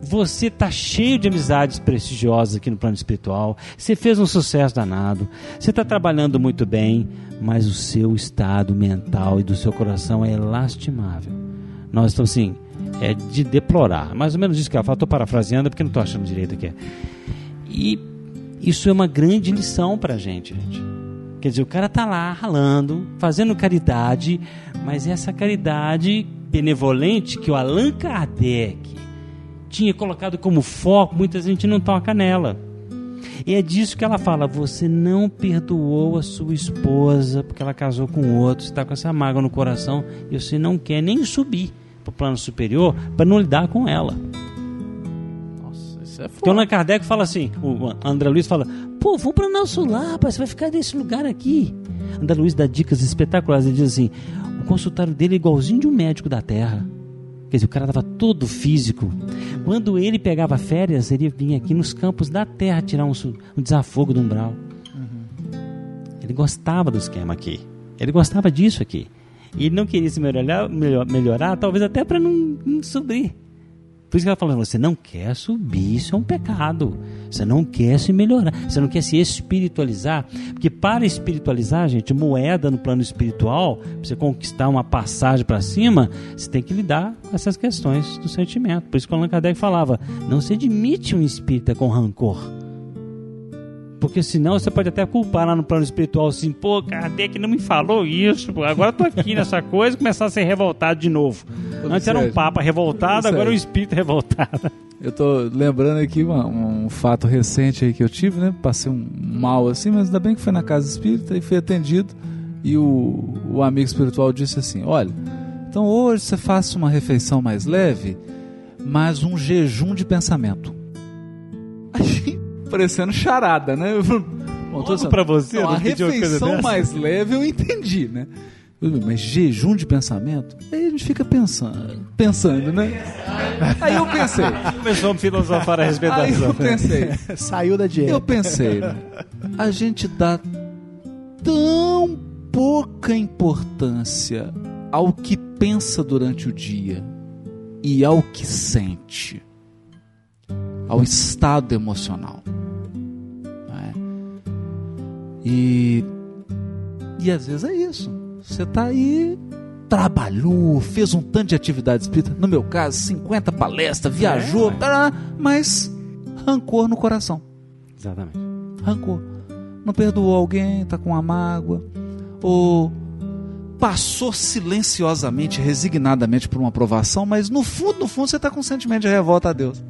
você tá cheio de amizades prestigiosas aqui no plano espiritual. Você fez um sucesso danado. Você está trabalhando muito bem, mas o seu estado mental e do seu coração é lastimável. Nós estamos assim, é de deplorar. Mais ou menos isso que ela fala. Estou parafraseando porque não estou achando direito aqui. E isso é uma grande lição para a gente, gente. Quer dizer, o cara tá lá ralando, fazendo caridade, mas essa caridade benevolente que o Allan Kardec tinha colocado como foco, muita gente não toca nela. E é disso que ela fala: você não perdoou a sua esposa porque ela casou com outro, você está com essa mágoa no coração e você não quer nem subir para o plano superior para não lidar com ela. Nossa, isso é o foda. Allan Kardec fala assim: o André Luiz fala, pô, vamos para nosso lar, rapaz, você vai ficar nesse lugar aqui. André Luiz dá dicas espetaculares, ele diz assim: o consultório dele é igualzinho de um médico da terra. Quer dizer, o cara estava todo físico. Quando ele pegava férias, ele vinha aqui nos campos da terra tirar um, um desafogo do umbral. Ele gostava do esquema aqui. Ele gostava disso aqui. E ele não queria se melhorar, melhor- melhorar talvez até para não, não subir. Por isso que ela fala, você não quer subir, isso é um pecado. Você não quer se melhorar, você não quer se espiritualizar. Porque para espiritualizar, gente, moeda no plano espiritual, para você conquistar uma passagem para cima, você tem que lidar com essas questões do sentimento. Por isso que o Allan Kardec falava, não se admite um espírita com rancor. Porque senão você pode até culpar lá no plano espiritual assim, pô, Kardec não me falou isso, pô, agora eu tô aqui nessa coisa e começar a ser revoltado de novo. Ô, Antes era um papa revoltado, ô, agora um Sérgio. espírito revoltado. Eu tô lembrando aqui uma- um fato recente aí que eu tive, né? Passei um mal assim, mas ainda bem que foi na casa espírita e fui atendido. E o, o amigo espiritual disse assim: Olha, então hoje você faça uma refeição mais leve, mas um jejum de pensamento. Aí, parecendo charada, né? Tô Logo pra você, Não, não a refeição mais leve eu entendi, né? Mas jejum de pensamento? Aí a gente fica pensando, pensando, né? Aí eu pensei, Começou a filosofar a respeito aí eu pensei, Saiu da dieta. eu pensei, né? a gente dá tão pouca importância ao que pensa durante o dia. e ao que sente, ao estado emocional. E, e às vezes é isso. Você está aí, trabalhou, fez um tanto de atividade espírita, no meu caso, 50 palestras, viajou, tará, mas rancor no coração. Exatamente. Rancor. Não perdoou alguém, está com uma mágoa. Ou passou silenciosamente, resignadamente por uma aprovação, mas no fundo, no fundo, você está com um sentimento de revolta a Deus.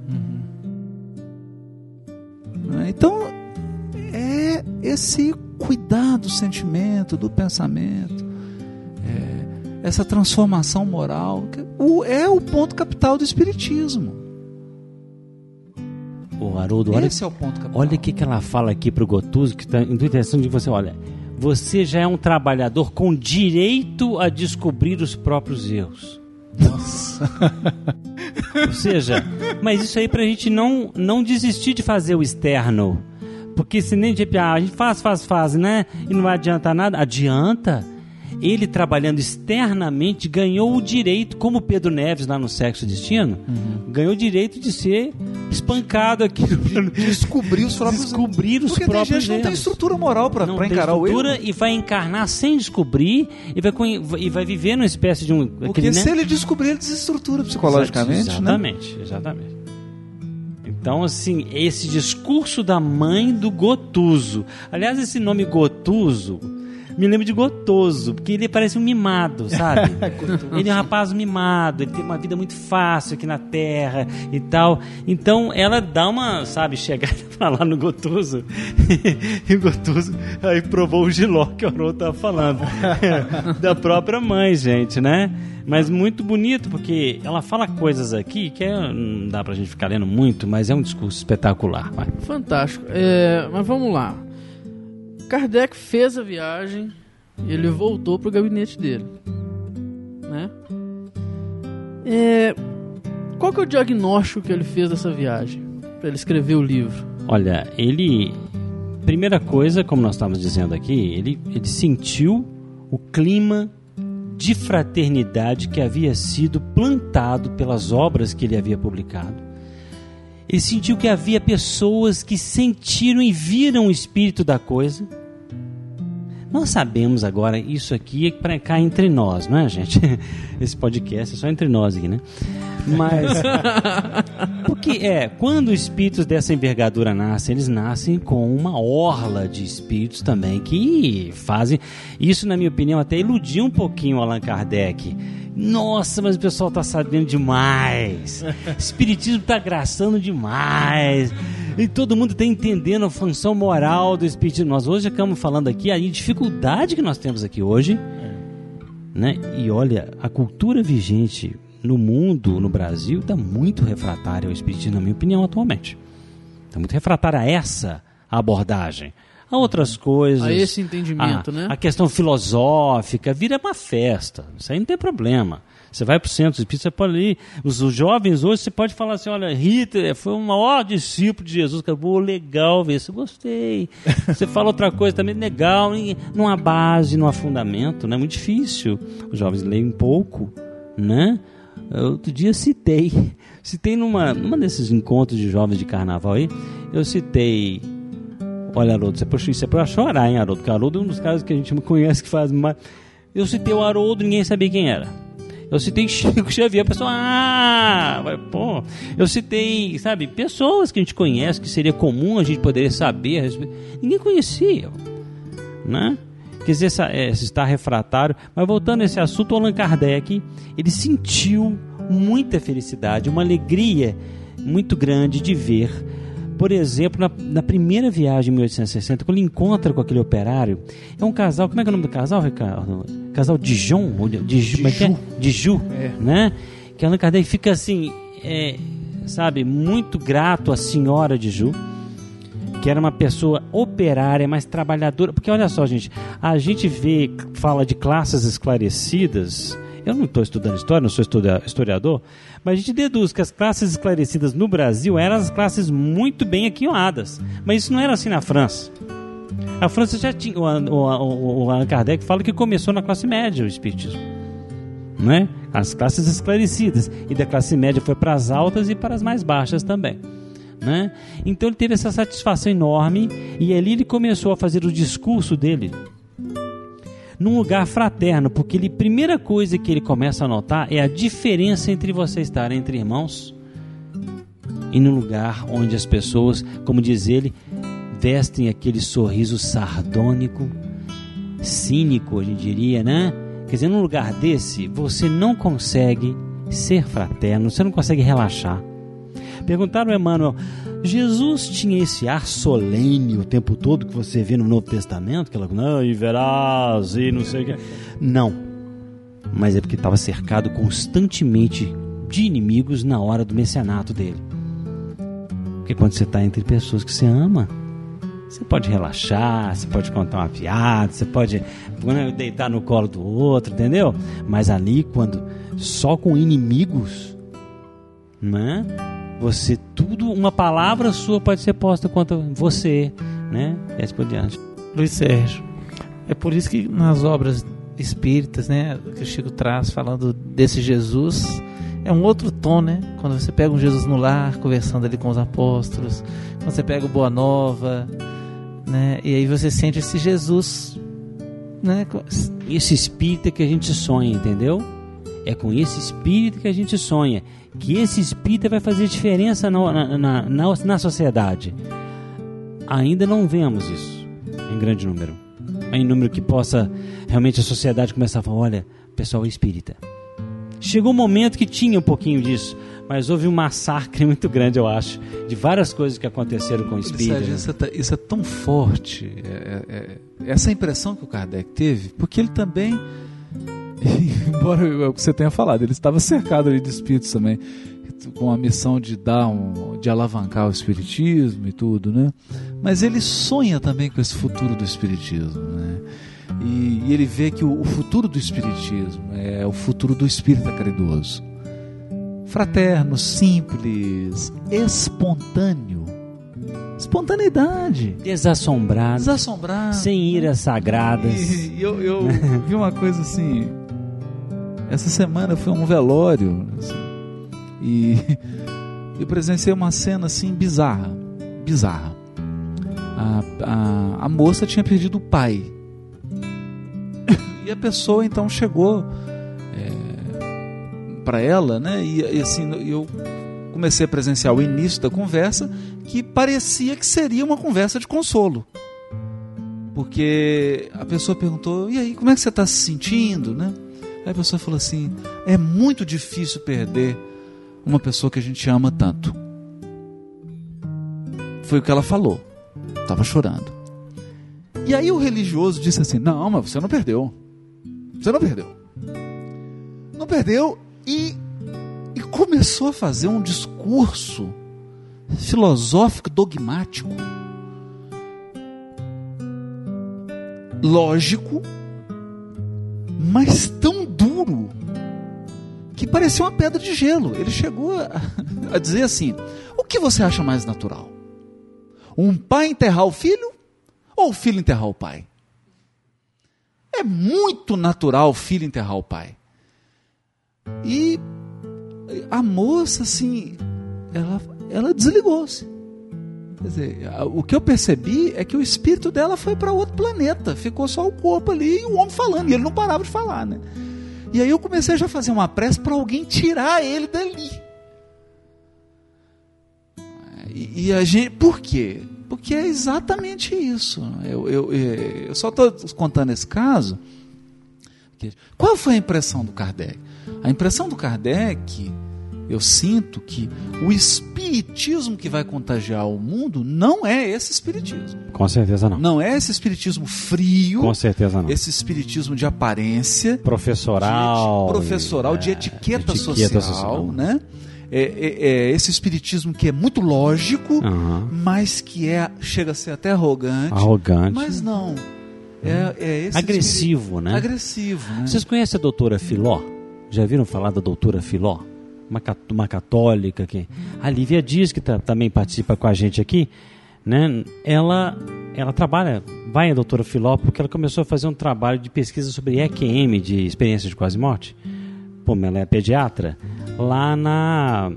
Né? Então, é esse cuidar do sentimento, do pensamento, é, essa transformação moral, que o- é o ponto capital do Espiritismo. O Haroldo, olha, Esse é o ponto capital. olha o que, que ela fala aqui pro Gotuso, que está interessante de você, olha. Você já é um trabalhador com direito a descobrir os próprios erros. Nossa. Ou seja, mas isso aí pra gente não, não desistir de fazer o externo. Porque se nem tipo, ah, a gente faz, faz, faz, né? E não vai adiantar nada. Adianta. Ele trabalhando externamente ganhou o direito, como Pedro Neves lá no Sexo e Destino, ganhou o direito de ser espancado aqui. Descobrir os próprios Descobrir os Porque próprios tem gente que não tem erros. estrutura moral para encarar o estrutura erro. e vai encarnar sem descobrir e vai, e vai viver numa espécie de um. Porque aquele, né? se ele descobrir, ele desestrutura psicologicamente, né? Exatamente, exatamente. Então, assim, esse discurso da mãe do Gotuso. Aliás, esse nome Gotuso me lembra de Gotoso, porque ele parece um mimado, sabe? ele é um rapaz mimado, ele tem uma vida muito fácil aqui na Terra e tal. Então, ela dá uma, sabe, chegada pra lá no Gotuso. e o Gotuso aí provou o giló que o Haroldo tava falando. da própria mãe, gente, né? Mas muito bonito, porque ela fala coisas aqui que é, não dá pra gente ficar lendo muito, mas é um discurso espetacular. vai. Fantástico. É, mas vamos lá. Kardec fez a viagem ele voltou pro gabinete dele. Né? É, qual que é o diagnóstico que ele fez dessa viagem? Pra ele escrever o livro. Olha, ele. Primeira coisa, como nós estávamos dizendo aqui, ele, ele sentiu o clima de fraternidade que havia sido plantado pelas obras que ele havia publicado. Ele sentiu que havia pessoas que sentiram e viram o espírito da coisa. Nós sabemos agora, isso aqui é para cá entre nós, não é, gente? Esse podcast é só entre nós aqui, né? Mas. Porque é, quando espíritos dessa envergadura nascem, eles nascem com uma orla de espíritos também que fazem. Isso, na minha opinião, até iludiu um pouquinho Allan Kardec. Nossa, mas o pessoal tá sabendo demais. Espiritismo tá graçando demais. E todo mundo está entendendo a função moral do Espiritismo. Nós hoje estamos falando aqui a dificuldade que nós temos aqui hoje. Né? E olha, a cultura vigente no mundo, no Brasil, está muito refratária ao Espiritismo, na minha opinião, atualmente. Está muito refratária a essa abordagem. A outras coisas. A esse entendimento, a, né? A questão filosófica vira uma festa. Isso aí não tem problema. Você vai para o centro espírita, você pode ir. Os, os jovens hoje, você pode falar assim: olha, Hitler foi o maior discípulo de Jesus. Cara, Pô, legal ver isso, gostei. Você fala outra coisa também, legal. e Não há base, não há fundamento, né? É muito difícil. Os jovens leem pouco, né? Outro dia citei, citei numa, numa desses encontros de jovens de carnaval aí, eu citei Olha, Haroldo, você puxa isso é pra chorar, hein, Haroldo? Porque Haroldo é um dos caras que a gente conhece que faz mais. Eu citei o Haroldo, ninguém sabia quem era. Eu citei Chico Xavier, a pessoa, ah, vai, pô. Eu citei, sabe, pessoas que a gente conhece, que seria comum a gente poderia saber. Ninguém conhecia, né? Quer dizer, essa, é, se está refratário. Mas voltando a esse assunto, Allan Kardec, ele sentiu muita felicidade, uma alegria muito grande de ver por exemplo, na, na, primeira viagem em 1860, quando ele encontra com aquele operário, é um casal, como é que é o nome do casal, Ricardo? Casal Dijon? Ou de, de, como é que é? Diju, É. né? Que Allan Kardec fica assim, é, sabe, muito grato à senhora Diju, que era uma pessoa operária, mas trabalhadora. Porque olha só, gente, a gente vê, fala de classes esclarecidas. Eu não estou estudando história, não sou historiador, mas a gente deduz que as classes esclarecidas no Brasil eram as classes muito bem aquinhoadas. Mas isso não era assim na França. A França já tinha. O, o, o, Allan Kardec fala que começou na classe média o Espiritismo. né? As classes esclarecidas e da classe média foi para as altas e para as mais baixas também. Né? Então ele teve essa satisfação enorme e ali ele começou a fazer o discurso dele num lugar fraterno, porque ele primeira coisa que ele começa a notar é a diferença entre você estar entre irmãos e num lugar onde as pessoas, como diz ele, vestem aquele sorriso sardônico, cínico, a gente diria, né? Quer dizer, num lugar desse, você não consegue ser fraterno, você não consegue relaxar. Perguntaram ao Emmanuel, Jesus tinha esse ar solene o tempo todo que você vê no Novo Testamento, aquela não, e verás, e não sei o que. Não. Mas é porque estava cercado constantemente de inimigos na hora do messianato dele. Porque quando você está entre pessoas que você ama, você pode relaxar, você pode contar uma piada, você pode né, deitar no colo do outro, entendeu? Mas ali, quando só com inimigos, né? Você tudo, uma palavra sua pode ser posta contra você, né? E assim por diante. Luiz Sérgio, é por isso que nas obras espíritas, né, que o Chico traz falando desse Jesus, é um outro tom, né? Quando você pega um Jesus no lar, conversando ali com os apóstolos, quando você pega o Boa Nova, né? E aí você sente esse Jesus, né? Esse espírito que a gente sonha, entendeu? É com esse espírito que a gente sonha. Que esse espírito vai fazer diferença na, na, na, na sociedade. Ainda não vemos isso em grande número. Em número que possa realmente a sociedade começar a falar: olha, pessoal é espírita. Chegou um momento que tinha um pouquinho disso, mas houve um massacre muito grande, eu acho, de várias coisas que aconteceram com o espírito. Sérgio, isso, é, isso é tão forte, é- é- é- essa impressão que o Kardec teve, porque ele também, embora é o que você tenha falado, ele estava cercado ali de espíritos também, com a missão de dar um, de alavancar o espiritismo e tudo, né? Mas ele sonha também com esse futuro do espiritismo, né? E, e ele vê que o, o futuro do espiritismo é o futuro do espírita caridoso fraterno, simples, espontâneo. Espontaneidade. Desassombrado, Desassombrado. sem iras sagradas. E, e eu, eu vi uma coisa assim. Essa semana foi um velório. assim, e eu presenciei uma cena assim bizarra. Bizarra. A, a, a moça tinha perdido o pai. E a pessoa então chegou para ela, né? E, e assim, eu comecei a presenciar o início da conversa que parecia que seria uma conversa de consolo. Porque a pessoa perguntou: "E aí, como é que você está se sentindo, né?" Aí a pessoa falou assim: "É muito difícil perder uma pessoa que a gente ama tanto." Foi o que ela falou. Tava chorando. E aí o religioso disse assim: "Não, mas você não perdeu. Você não perdeu. Não perdeu e, e começou a fazer um discurso filosófico dogmático, lógico, mas tão duro que parecia uma pedra de gelo. Ele chegou a, a dizer assim: o que você acha mais natural? Um pai enterrar o filho ou o filho enterrar o pai? É muito natural o filho enterrar o pai. E a moça, assim, ela, ela desligou-se. Quer dizer, o que eu percebi é que o espírito dela foi para outro planeta. Ficou só o corpo ali e o homem falando. E ele não parava de falar, né? E aí eu comecei já a fazer uma prece para alguém tirar ele dali. E, e a gente, por quê? Porque é exatamente isso. Eu, eu, eu, eu só estou contando esse caso. Qual foi a impressão do Kardec? A impressão do Kardec, eu sinto que o espiritismo que vai contagiar o mundo não é esse espiritismo. Com certeza não. Não é esse espiritismo frio, Com certeza não. esse espiritismo de aparência, Professoral. de, professoral, de é, etiqueta, etiqueta social, né? É, é- é esse espiritismo que é muito lógico, Aham. mas que é chega a ser até arrogante. Arrogante. Mas não. É, é esse Agressivo, espírito- né? Agressivo, né? Vocês conhecem a doutora Filó? Já viram falar da doutora Filó? Uma, uma católica que a Lívia Dias que tá- também participa com a gente aqui, né? Ela ela trabalha, vai a doutora Filó porque ela começou a fazer um trabalho de pesquisa sobre EQM, de experiência de quase morte, pô, ela é pediatra, lá na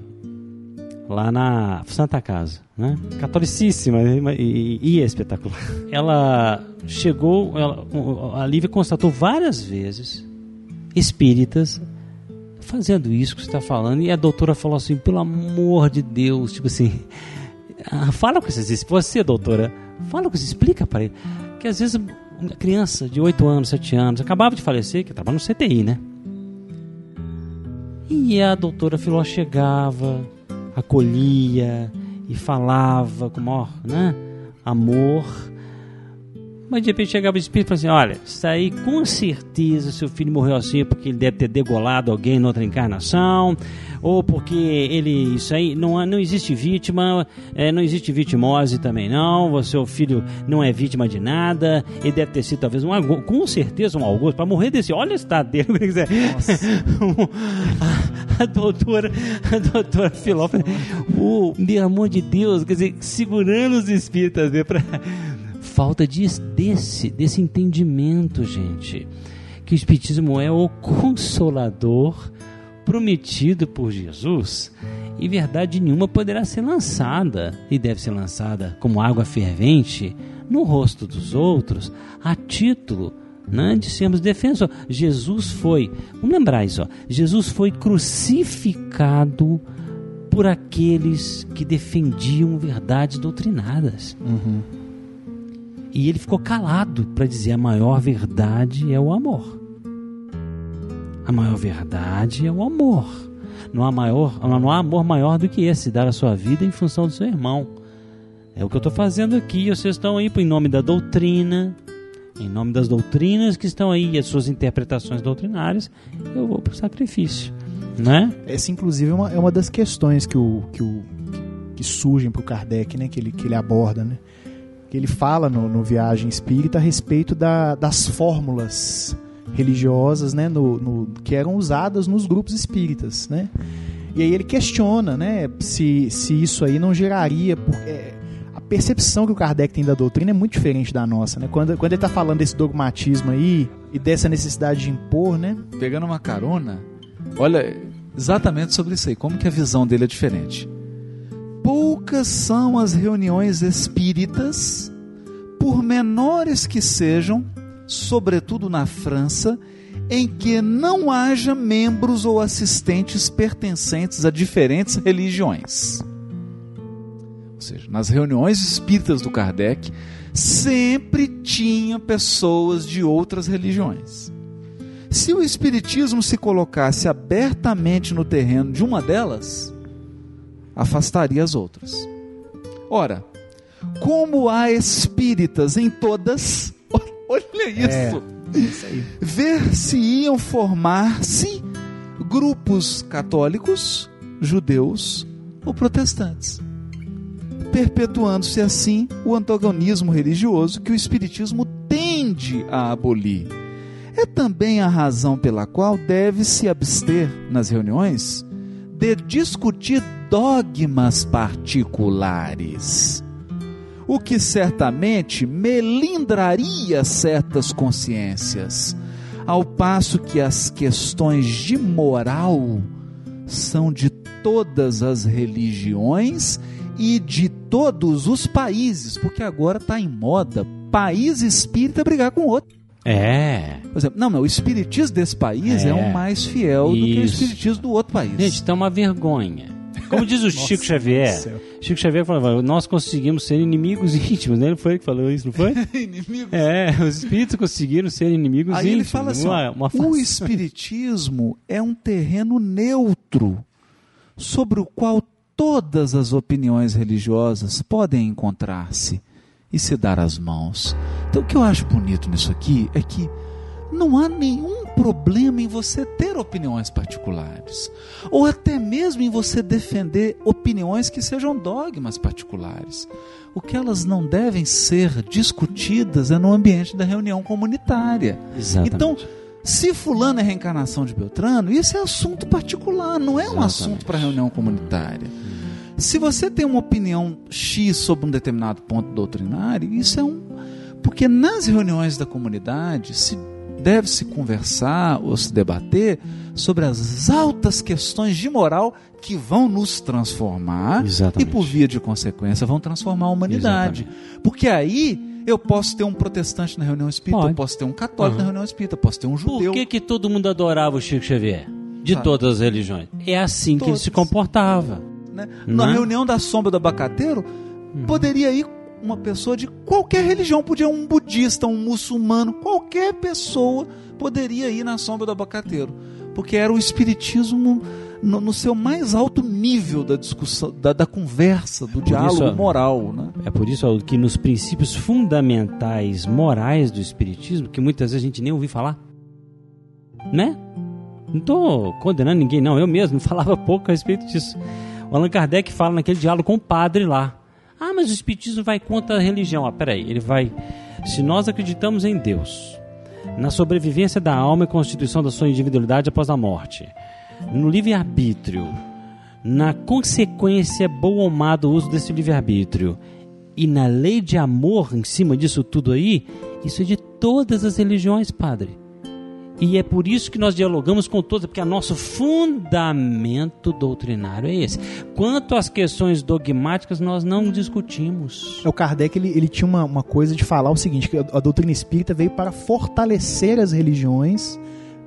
lá na Santa Casa, né? Catolicíssima e, e é espetacular. Ela chegou, ela, a Lívia constatou várias vezes espíritas fazendo isso que você está falando e a doutora falou assim, pelo amor de Deus, tipo assim, ah, fala com esses, você doutora, fala com esses, explica para ele, que às vezes uma criança de 8 anos, 7 anos, acabava de falecer, que estava no CTI, né? E a doutora Filó chegava, acolhia e falava com maior né, amor. Mas de repente chegava o espírito e falava assim: Olha, isso aí com certeza seu filho morreu assim porque ele deve ter degolado alguém noutra encarnação ou porque ele isso aí não não existe vítima, é, não existe vitimose também não. O seu filho não é vítima de nada. Ele deve ter sido talvez um com certeza um algoz para morrer desse. Olha o estado dele, a, a, doutora, a doutora Filó, o meu amor de Deus, quer dizer, segurando os espíritas né, para falta de, desse desse entendimento, gente. Que o espiritismo é o consolador prometido por Jesus, e verdade nenhuma poderá ser lançada, e deve ser lançada como água fervente no rosto dos outros, a título né, de sermos defensores. Jesus foi, vamos lembrar isso, ó, Jesus foi crucificado por aqueles que defendiam verdades doutrinadas. Uhum. E ele ficou calado para dizer a maior verdade é o amor. A maior verdade é o amor. Não há, maior, não há amor maior do que esse, dar a sua vida em função do seu irmão. É o que eu estou fazendo aqui. Vocês estão aí em nome da doutrina, em nome das doutrinas que estão aí, as suas interpretações doutrinárias, eu vou para o sacrifício. Né? Essa, inclusive, é uma, é uma das questões que, o, que, o, que surgem para o Kardec, né? que, ele, que ele aborda. Né? Que ele fala no, no Viagem Espírita a respeito da, das fórmulas religiosas, né, no, no, que eram usadas nos grupos espíritas, né? E aí ele questiona, né, se, se isso aí não geraria porque é, a percepção que o Kardec tem da doutrina é muito diferente da nossa, né? Quando, quando ele está falando desse dogmatismo aí e dessa necessidade de impor, né? Pegando uma carona, olha exatamente sobre isso aí, como que a visão dele é diferente. Poucas são as reuniões espíritas, por menores que sejam, sobretudo na França, em que não haja membros ou assistentes pertencentes a diferentes religiões. Ou seja, nas reuniões espíritas do Kardec, sempre tinha pessoas de outras religiões. Se o espiritismo se colocasse abertamente no terreno de uma delas, afastaria as outras. Ora, como há espíritas em todas, Olha isso. É, isso Ver se iam formar-se grupos católicos, judeus ou protestantes, perpetuando-se assim o antagonismo religioso que o Espiritismo tende a abolir. É também a razão pela qual deve-se abster nas reuniões de discutir dogmas particulares o que certamente melindraria certas consciências, ao passo que as questões de moral são de todas as religiões e de todos os países, porque agora está em moda país espírita brigar com outro. É. Por exemplo, não, não, o espiritismo desse país é, é o mais fiel Isso. do que o espiritismo do outro país. Gente, tá uma vergonha. Como diz o Chico Xavier, Chico Xavier falava, nós conseguimos ser inimigos íntimos, né? Ele foi que falou isso, não foi? inimigos. É, os espíritos conseguiram ser inimigos Aí íntimos. ele fala assim, uma, uma o espiritismo é um terreno neutro sobre o qual todas as opiniões religiosas podem encontrar-se e se dar as mãos. Então o que eu acho bonito nisso aqui é que não há nenhum problema em você ter opiniões particulares, ou até mesmo em você defender opiniões que sejam dogmas particulares. O que elas não devem ser discutidas é no ambiente da reunião comunitária. Exatamente. Então, se fulano é reencarnação de Beltrano, isso é assunto particular, não é um Exatamente. assunto para reunião comunitária. Se você tem uma opinião X sobre um determinado ponto doutrinário, isso é um. Porque nas reuniões da comunidade se deve-se conversar ou se debater sobre as altas questões de moral que vão nos transformar Exatamente. e, por via de consequência, vão transformar a humanidade. Porque aí eu posso ter um protestante na reunião espírita, Pode. eu posso ter um católico Uhum. na reunião espírita, eu posso ter um judeu. Por que, que todo mundo adorava o Chico Xavier? De Sabe? todas as religiões. É assim que ele se comportava. Né? Na é? reunião da sombra do abacateiro, poderia ir uma pessoa de qualquer religião, podia um budista, um muçulmano, qualquer pessoa poderia ir na sombra do abacateiro, porque era o espiritismo no, no seu mais alto nível da discussão, da, da conversa, do diálogo isso, moral, né? É por isso que nos princípios fundamentais morais do Espiritismo, que muitas vezes a gente nem ouviu falar, né? Não estou condenando ninguém, não. Eu mesmo falava pouco a respeito disso. Allan Kardec fala naquele diálogo com o padre lá. Ah, mas o Espiritismo vai contra a religião. Ah, peraí, ele vai. Se nós acreditamos em Deus, na sobrevivência da alma e constituição da sua individualidade após a morte, no livre-arbítrio, na consequência boa ou má do uso desse livre-arbítrio e na lei de amor em cima disso tudo aí, isso é de todas as religiões, padre. E é por isso que nós dialogamos com todas, porque o nosso fundamento doutrinário é esse. Quanto às questões dogmáticas, nós não discutimos. O Kardec ele, ele tinha uma, uma coisa de falar o seguinte: que a doutrina espírita veio para fortalecer as religiões,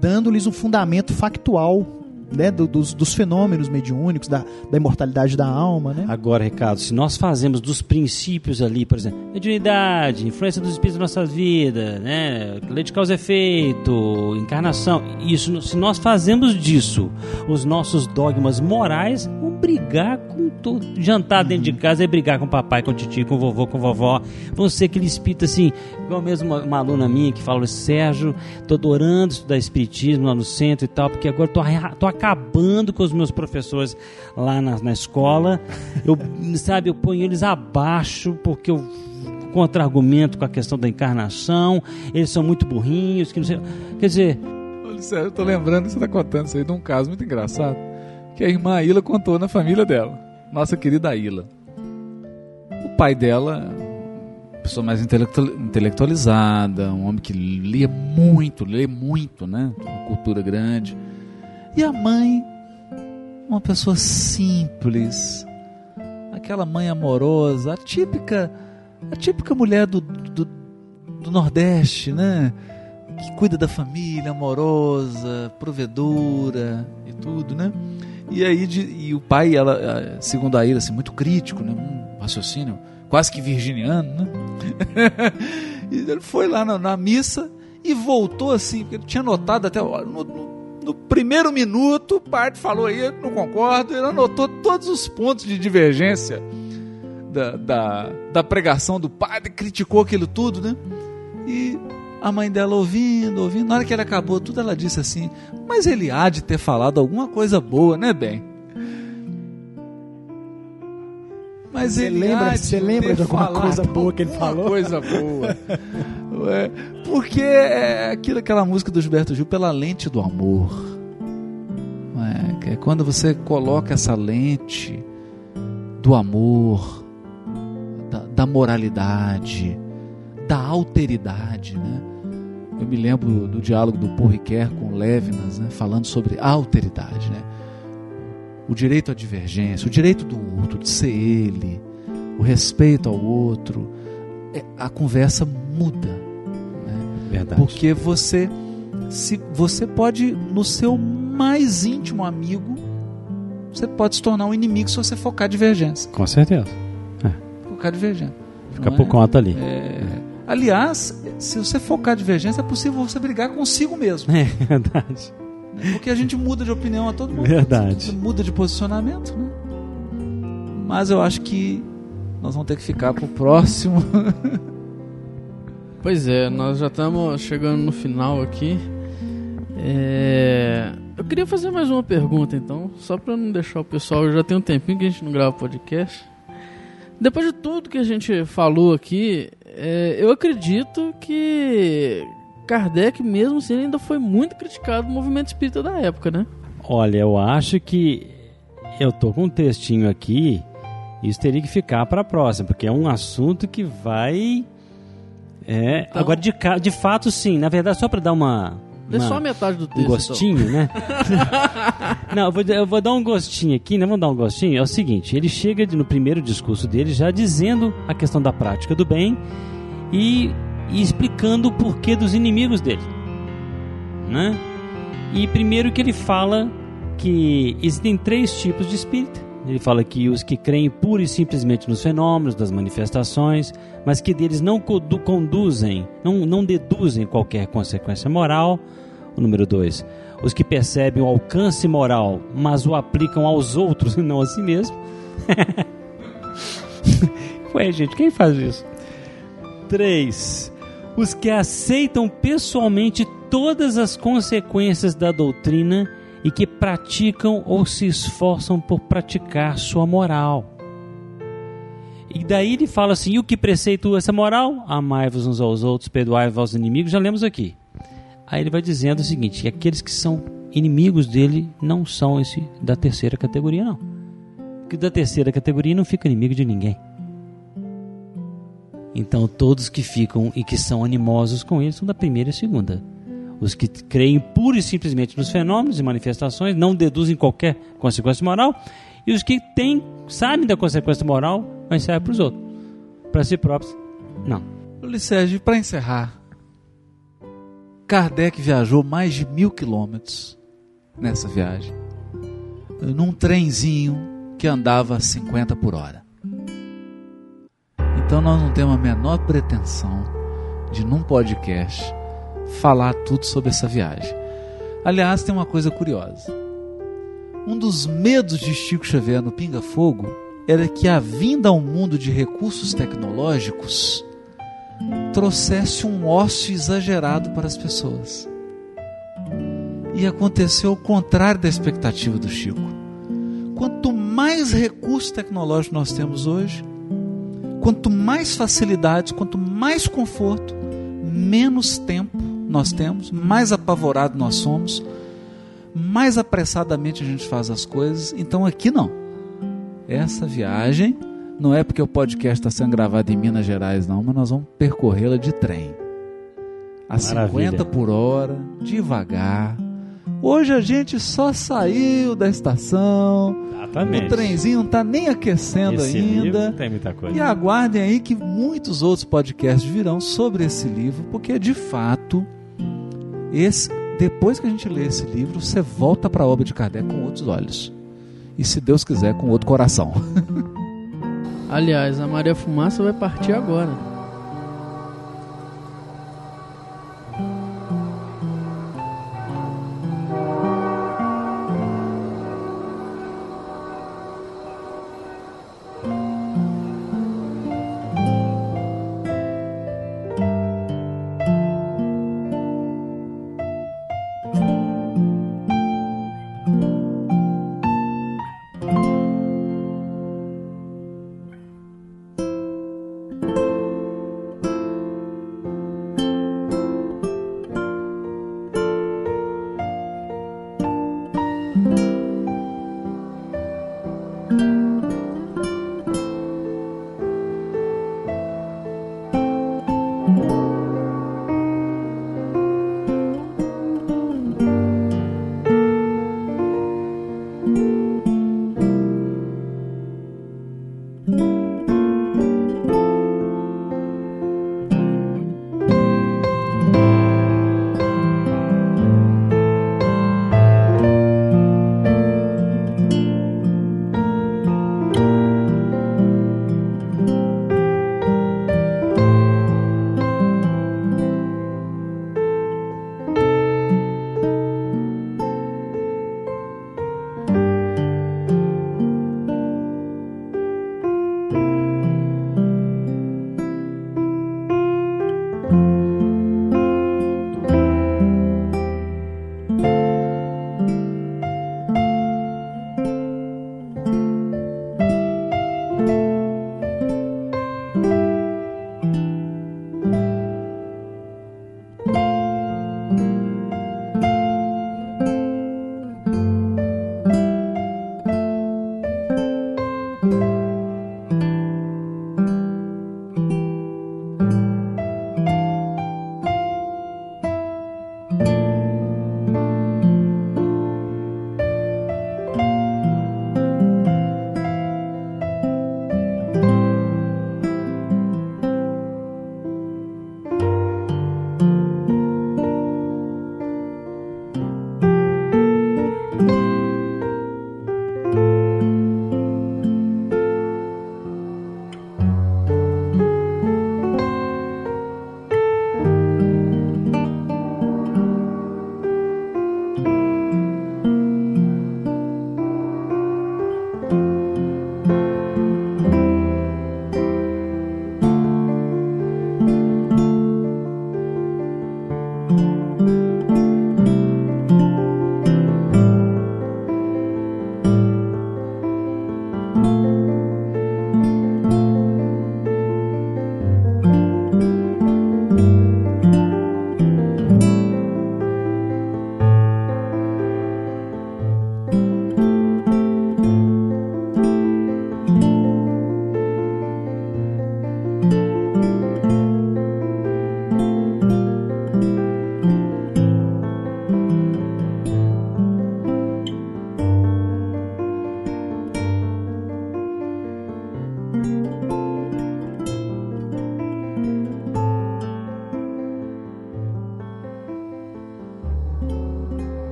dando-lhes um fundamento factual né, do- dos, dos fenômenos mediúnicos, da, da imortalidade da alma. Né? Agora, Ricardo, se nós fazemos dos princípios ali, por exemplo, mediunidade, influência dos espíritos nas nossas vidas, né, lei de causa e efeito, encarnação, isso, se nós fazemos disso os nossos dogmas morais, vão brigar com todo. Jantar dentro de casa é brigar com o papai, com o tio, com o vovô, com a vovó. Vão ser aquele espírito assim, igual mesmo uma, uma aluna minha que falou, Sérgio, tô adorando estudar espiritismo lá no centro e tal, porque agora tô, tô acabando com os meus professores lá na, na escola. Eu, sabe, eu ponho eles abaixo porque eu contra-argumento com a questão da encarnação, eles são muito burrinhos, que não sei. Quer dizer, Olha, sério, eu tô lembrando que você tá contando isso aí de um caso muito engraçado que a irmã Aila contou na família dela, nossa querida Aila. O pai dela, pessoa mais intelectual- intelectualizada, um homem que lia muito, lê muito, né? Uma cultura grande. E a mãe, uma pessoa simples, aquela mãe amorosa, a típica, a típica mulher do, do, do Nordeste, né? que cuida da família, amorosa, provedora e tudo, né? E aí de- e o pai, ela, segundo a Ira, assim, muito crítico, né? Um raciocínio quase que virginiano, né? ele foi lá na, na missa e voltou assim, porque ele tinha notado até no, no- no primeiro minuto, o padre falou aí, não concordo, ele anotou todos os pontos de divergência da, da, da pregação do padre, criticou aquilo tudo, né? E a mãe dela ouvindo, ouvindo. Na hora que ele acabou tudo, ela disse assim: Mas ele há de ter falado alguma coisa boa, né, bem? Mas Você ele lembra- há de você lembra de alguma coisa boa que ele falou? coisa boa. Ué, porque é aquilo, aquela música do Gilberto Gil, pela lente do amor. Ué, é quando você coloca essa lente do amor, da, da moralidade, da alteridade, né? Eu me lembro do diálogo do Paul Ricoeur com Levinas, né? falando sobre a alteridade, né? O direito à divergência, o direito do outro, de ser ele, o respeito ao outro. É, a conversa muda, verdade. porque você se você pode no seu mais íntimo amigo, você pode se tornar um inimigo se você focar divergência. Com certeza. Focar divergência. Fica não por é? conta ali. É, aliás, se você focar divergência, é possível você brigar consigo mesmo. É verdade. Porque a gente muda de opinião a todo momento. Verdade. Muda de posicionamento, né? Mas eu acho que nós vamos ter que ficar pro próximo. Pois é, nós já estamos chegando no final aqui. É, Eu queria fazer mais uma pergunta então, só para não deixar o pessoal. Já tem um tempinho que a gente não grava podcast. Depois de tudo que a gente falou aqui, é, eu acredito que Kardec, mesmo assim, ainda foi muito criticado no movimento espírita da época, né? Olha, eu acho que eu tô com um textinho aqui. Isso teria que ficar para a próxima, porque é um assunto que vai É, Então- agora de, de fato sim, na verdade só para dar uma, Dê uma- só a metade do um texto. gostinho, né? Não, eu vou, eu vou dar um gostinho aqui, né? Vamos dar um gostinho. É o seguinte, ele chega de- no primeiro discurso dele já dizendo a questão da prática do bem e, e explicando o porquê dos inimigos dele, né? E primeiro que ele fala que existem três tipos de espírito. Ele fala que os que creem pura e simplesmente nos fenômenos, das manifestações, mas que deles não condu- conduzem, não, não deduzem qualquer consequência moral. O número dois, os que percebem o alcance moral, mas o aplicam aos outros e não a si mesmo. Ué, gente, quem faz isso? Três, os que aceitam pessoalmente todas as consequências da doutrina e que praticam ou se esforçam por praticar sua moral. E daí ele fala assim: o que preceitua essa moral? Amai-vos uns aos outros, perdoai-vos aos inimigos, já lemos aqui. Aí ele vai dizendo o seguinte: que aqueles que são inimigos dele não são esse da terceira categoria, não. Porque da terceira categoria não fica inimigo de ninguém. Então todos que ficam e que são animosos com ele são da primeira e segunda. Os que creem pura e simplesmente nos fenômenos e manifestações, não deduzem qualquer consequência moral, e os que têm, sabem da consequência moral, mas servem para os outros. Para si próprios, não. Licérgio, para encerrar, Kardec viajou mais de mil quilômetros nessa viagem, num trenzinho que andava a 50 por hora. Então nós não temos a menor pretensão de, num podcast, falar tudo sobre essa viagem. Aliás, tem uma coisa curiosa. Um dos medos de Chico Xavier no Pinga Fogo era que a vinda ao mundo de recursos tecnológicos trouxesse um ócio exagerado para as pessoas. E aconteceu o contrário da expectativa do Chico. Quanto mais recursos tecnológicos nós temos hoje, quanto mais facilidades, quanto mais conforto, menos tempo nós temos, mais apavorado nós somos, mais apressadamente a gente faz as coisas. Então aqui não. Essa viagem não é porque o podcast está sendo gravado em Minas Gerais, não, mas nós vamos percorrê-la de trem. A Maravilha. 50 por hora, devagar. Hoje a gente só saiu da estação, o trenzinho não está nem aquecendo Esse ainda. tem muita coisa. E aguardem aí que muitos outros podcasts virão sobre esse livro, porque de fato, esse, depois que a gente lê esse livro, você volta para a obra de Kardec com outros olhos. E se Deus quiser, com outro coração. Aliás, a Maria Fumaça vai partir agora.